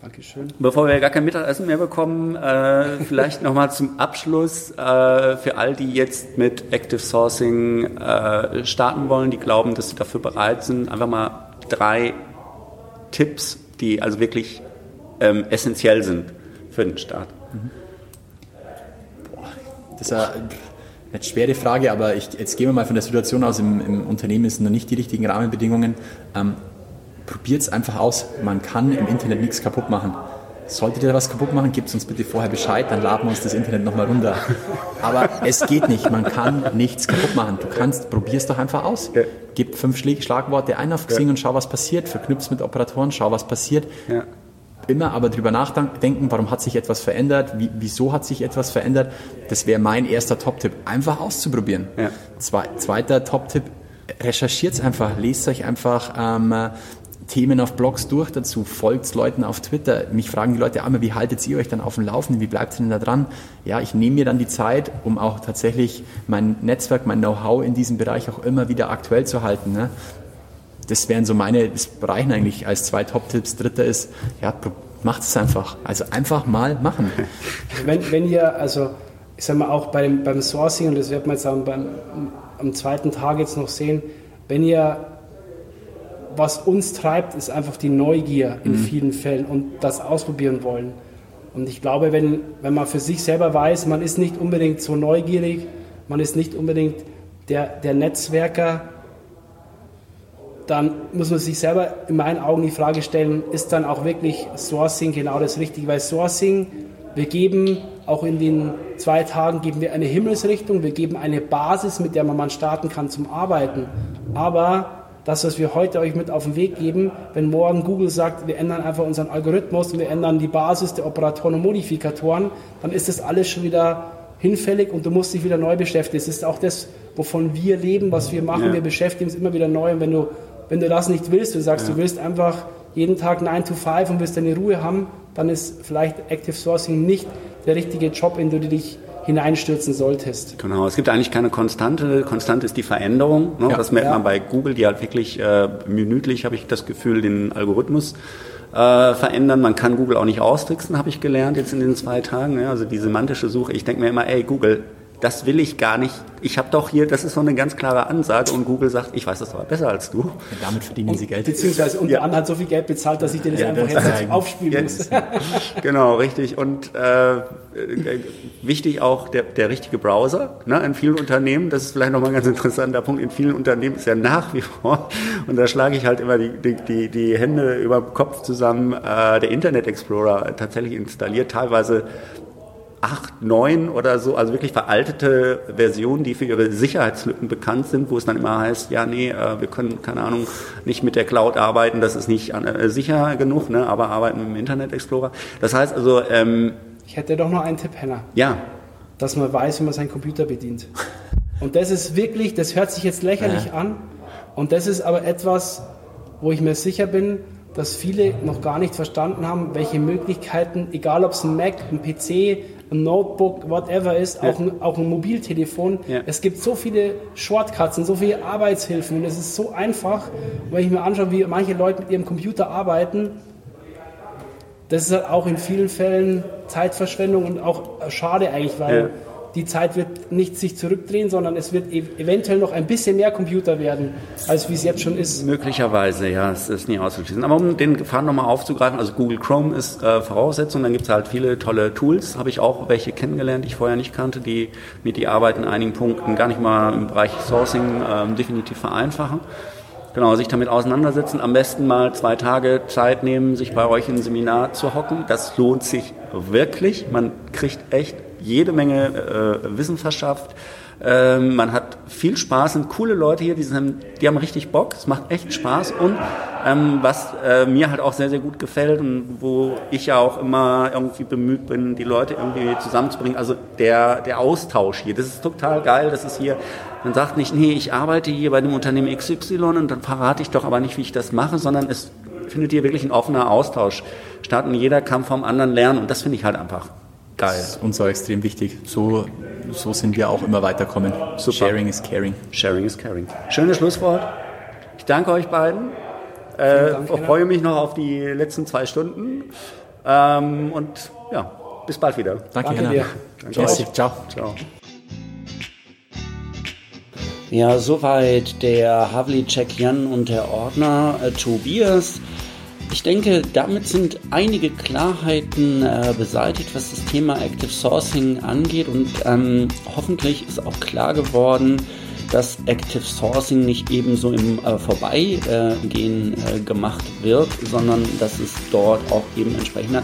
Dankeschön. Bevor wir gar kein Mittagessen mehr bekommen, äh, [laughs] vielleicht nochmal zum Abschluss äh, für all die jetzt mit Active Sourcing äh, starten wollen, die glauben, dass sie dafür bereit sind, einfach mal drei Tipps, die also wirklich ähm, essentiell sind für den Start. Mhm. Das ist ja eine schwere Frage, aber ich, jetzt gehen wir mal von der Situation aus, im, im Unternehmen sind noch nicht die richtigen Rahmenbedingungen. Ähm, probiert es einfach aus. Man kann im Internet nichts kaputt machen. Solltet ihr was kaputt machen, gebt uns bitte vorher Bescheid, dann laden wir uns das Internet nochmal runter. Aber es geht nicht, man kann nichts kaputt machen. Du kannst, probier's doch einfach aus. Ja. Gib fünf Schlagworte ein auf Xing ja. und schau, was passiert. Verknüpf's mit Operatoren, schau, was passiert. Ja. Immer aber drüber nachdenken, warum hat sich etwas verändert, wie, wieso hat sich etwas verändert. Das wäre mein erster Top-Tipp, einfach auszuprobieren. Zwei, zweiter Top-Tipp, recherchiert es einfach, lest euch einfach ähm, Themen auf Blogs durch dazu, folgt Leuten auf Twitter. Mich fragen die Leute einmal, wie haltet ihr euch dann auf dem Laufenden, wie bleibt ihr denn da dran? Ja, ich nehme mir dann die Zeit, um auch tatsächlich mein Netzwerk, mein Know-how in diesem Bereich auch immer wieder aktuell zu halten. Ne? Das wären so meine, das reichen eigentlich als zwei Top-Tipps. Dritter ist, ja, macht es einfach. Also einfach mal machen. [laughs] Wenn, wenn ihr, also ich sag mal auch beim, beim Sourcing, und das wird man jetzt am, beim, am zweiten Tag jetzt noch sehen, wenn ihr was uns treibt, ist einfach die Neugier in mhm. vielen Fällen und das ausprobieren wollen. Und ich glaube, wenn, wenn man für sich selber weiß, man ist nicht unbedingt so neugierig, man ist nicht unbedingt der, der Netzwerker, dann muss man sich selber in meinen Augen die Frage stellen, ist dann auch wirklich Sourcing genau das Richtige? Weil Sourcing, wir geben auch in den zwei Tagen geben wir eine Himmelsrichtung, wir geben eine Basis, mit der man starten kann zum Arbeiten. Aber das, was wir heute euch mit auf den Weg geben, wenn morgen Google sagt, wir ändern einfach unseren Algorithmus und wir ändern die Basis der Operatoren und Modifikatoren, dann ist das alles schon wieder hinfällig und du musst dich wieder neu beschäftigen. Es ist auch das, wovon wir leben, was wir machen. Ja. Wir beschäftigen uns immer wieder neu und wenn du, wenn du das nicht willst, du sagst, ja. du willst einfach jeden Tag 9 to 5 und willst deine Ruhe haben, dann ist vielleicht Active Sourcing nicht der richtige Job, in den du dich hineinstürzen solltest. Genau, es gibt eigentlich keine Konstante. Konstant ist die Veränderung. Ne? Ja, das merkt ja. man bei Google, die halt wirklich äh, minütlich, habe ich das Gefühl, den Algorithmus äh, verändern. Man kann Google auch nicht austricksen, habe ich gelernt jetzt in den zwei Tagen. Ja, also die semantische Suche. Ich denke mir immer, ey Google, das will ich gar nicht. Ich habe doch hier, das ist so eine ganz klare Ansage und Google sagt, ich weiß das aber besser als du. Ja, damit verdienen sie Geld. Beziehungsweise unter ja. anderem hat so viel Geld bezahlt, dass ich dir das ja, einfach das jetzt aufspielen muss. [laughs] genau, richtig. Und äh, äh, wichtig auch der, der richtige Browser. Ne? In vielen Unternehmen, das ist vielleicht nochmal ein ganz interessanter Punkt, in vielen Unternehmen ist ja nach wie vor, [laughs] und da schlage ich halt immer die, die, die Hände über den Kopf zusammen, äh, der Internet Explorer tatsächlich installiert, teilweise 8, 9 oder so, also wirklich veraltete Versionen, die für ihre Sicherheitslücken bekannt sind, wo es dann immer heißt, ja, nee, äh, wir können, keine Ahnung, nicht mit der Cloud arbeiten, das ist nicht äh, sicher genug, ne, aber arbeiten mit dem Internet Explorer. Das heißt also... Ähm, ich hätte doch noch einen Tipp, Henna. Ja. Dass man weiß, wie man seinen Computer bedient. Und das ist wirklich, das hört sich jetzt lächerlich ja. an, und das ist aber etwas, wo ich mir sicher bin, dass viele noch gar nicht verstanden haben, welche Möglichkeiten, egal ob es ein Mac, ein PC, ein Notebook, whatever ist, auch, ein, auch ein Mobiltelefon. Es gibt so viele Shortcuts und so viele Arbeitshilfen und es ist so einfach, wenn ich mir anschaue, wie manche Leute mit ihrem Computer arbeiten, das ist halt auch in vielen Fällen Zeitverschwendung und auch schade eigentlich, weil die Zeit wird nicht sich zurückdrehen, sondern es wird eventuell noch ein bisschen mehr Computer werden, als wie es jetzt schon ist. Möglicherweise, ja, es ist nie auszuschließen. Aber um den Gefahren nochmal aufzugreifen, also Google Chrome ist äh, Voraussetzung, dann gibt es halt viele tolle Tools, habe ich auch welche kennengelernt, die ich vorher nicht kannte, die mir die Arbeit in einigen Punkten gar nicht mal im Bereich Sourcing äh, definitiv vereinfachen. Genau, sich damit auseinandersetzen, am besten mal zwei Tage Zeit nehmen, sich bei euch in ein Seminar zu hocken. Das lohnt sich wirklich. Man kriegt echt jede Menge äh, Wissen verschafft. Ähm, man hat viel Spaß, sind coole Leute hier, die, sind, die haben richtig Bock, es macht echt Spaß. Und ähm, was äh, mir halt auch sehr, sehr gut gefällt und wo ich ja auch immer irgendwie bemüht bin, die Leute irgendwie zusammenzubringen, also der, der Austausch hier, das ist total geil, das ist hier, man sagt nicht, nee, ich arbeite hier bei dem Unternehmen XY und dann verrate ich doch aber nicht, wie ich das mache, sondern es findet hier wirklich ein offener Austausch statt und jeder kann vom anderen lernen. Und das finde ich halt einfach Geil. Das ist uns auch extrem wichtig. So, so sind wir auch immer weiterkommen. Super. Sharing is caring. Sharing is caring. Schönes Schlusswort. Ich danke euch beiden. Äh, Dank, freue mich noch auf die letzten zwei Stunden. Ähm, und ja, bis bald wieder. Danke, danke dir. Danke Ciao. Ciao. Ciao. Ja, soweit der Havlicek Jan und der Ordner äh, Tobias. Ich denke, damit sind einige Klarheiten äh, beseitigt, was das Thema Active Sourcing angeht. Und ähm, hoffentlich ist auch klar geworden, dass Active Sourcing nicht ebenso im äh, Vorbeigehen äh, gemacht wird, sondern dass es dort auch eben entsprechende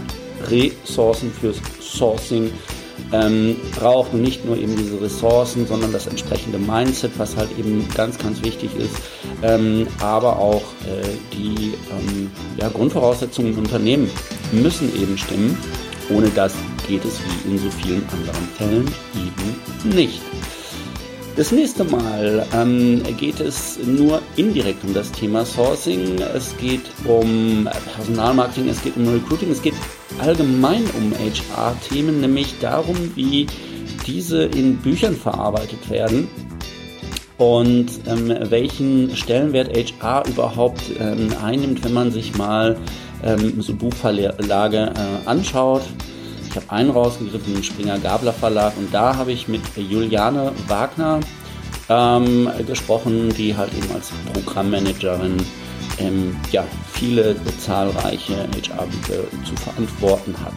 Ressourcen fürs Sourcing gibt ähm, braucht und nicht nur eben diese Ressourcen, sondern das entsprechende Mindset, was halt eben ganz, ganz wichtig ist, ähm, aber auch äh, die ähm, ja, Grundvoraussetzungen im Unternehmen müssen eben stimmen. Ohne das geht es wie in so vielen anderen Fällen eben nicht. Das nächste Mal ähm, geht es nur indirekt um das Thema Sourcing. Es geht um Personalmarketing, es geht um Recruiting, es geht allgemein um HR-Themen, nämlich darum, wie diese in Büchern verarbeitet werden und ähm, welchen Stellenwert HR überhaupt ähm, einnimmt, wenn man sich mal ähm, so Buchverlage äh, anschaut. Ich habe einen rausgegriffen, den Springer Gabler Verlag, und da habe ich mit Juliane Wagner ähm, gesprochen, die halt eben als Programmmanagerin ähm, ja, viele zahlreiche HR-Bücher zu verantworten hat.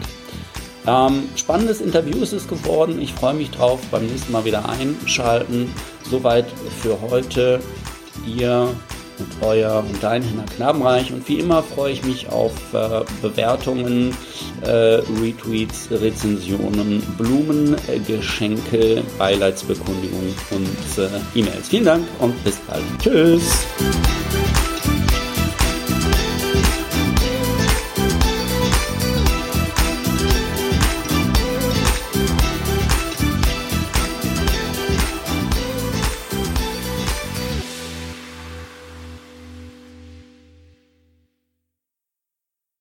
Ähm, spannendes Interview ist es geworden. Ich freue mich drauf, beim nächsten Mal wieder einschalten. Soweit für heute. Ihr und euer und dein Henna Knabenreich. Und wie immer freue ich mich auf äh, Bewertungen, äh, Retweets, Rezensionen, Blumen, äh, Geschenke, Beileidsbekundungen und E-Mails. Vielen Dank und bis bald. Tschüss.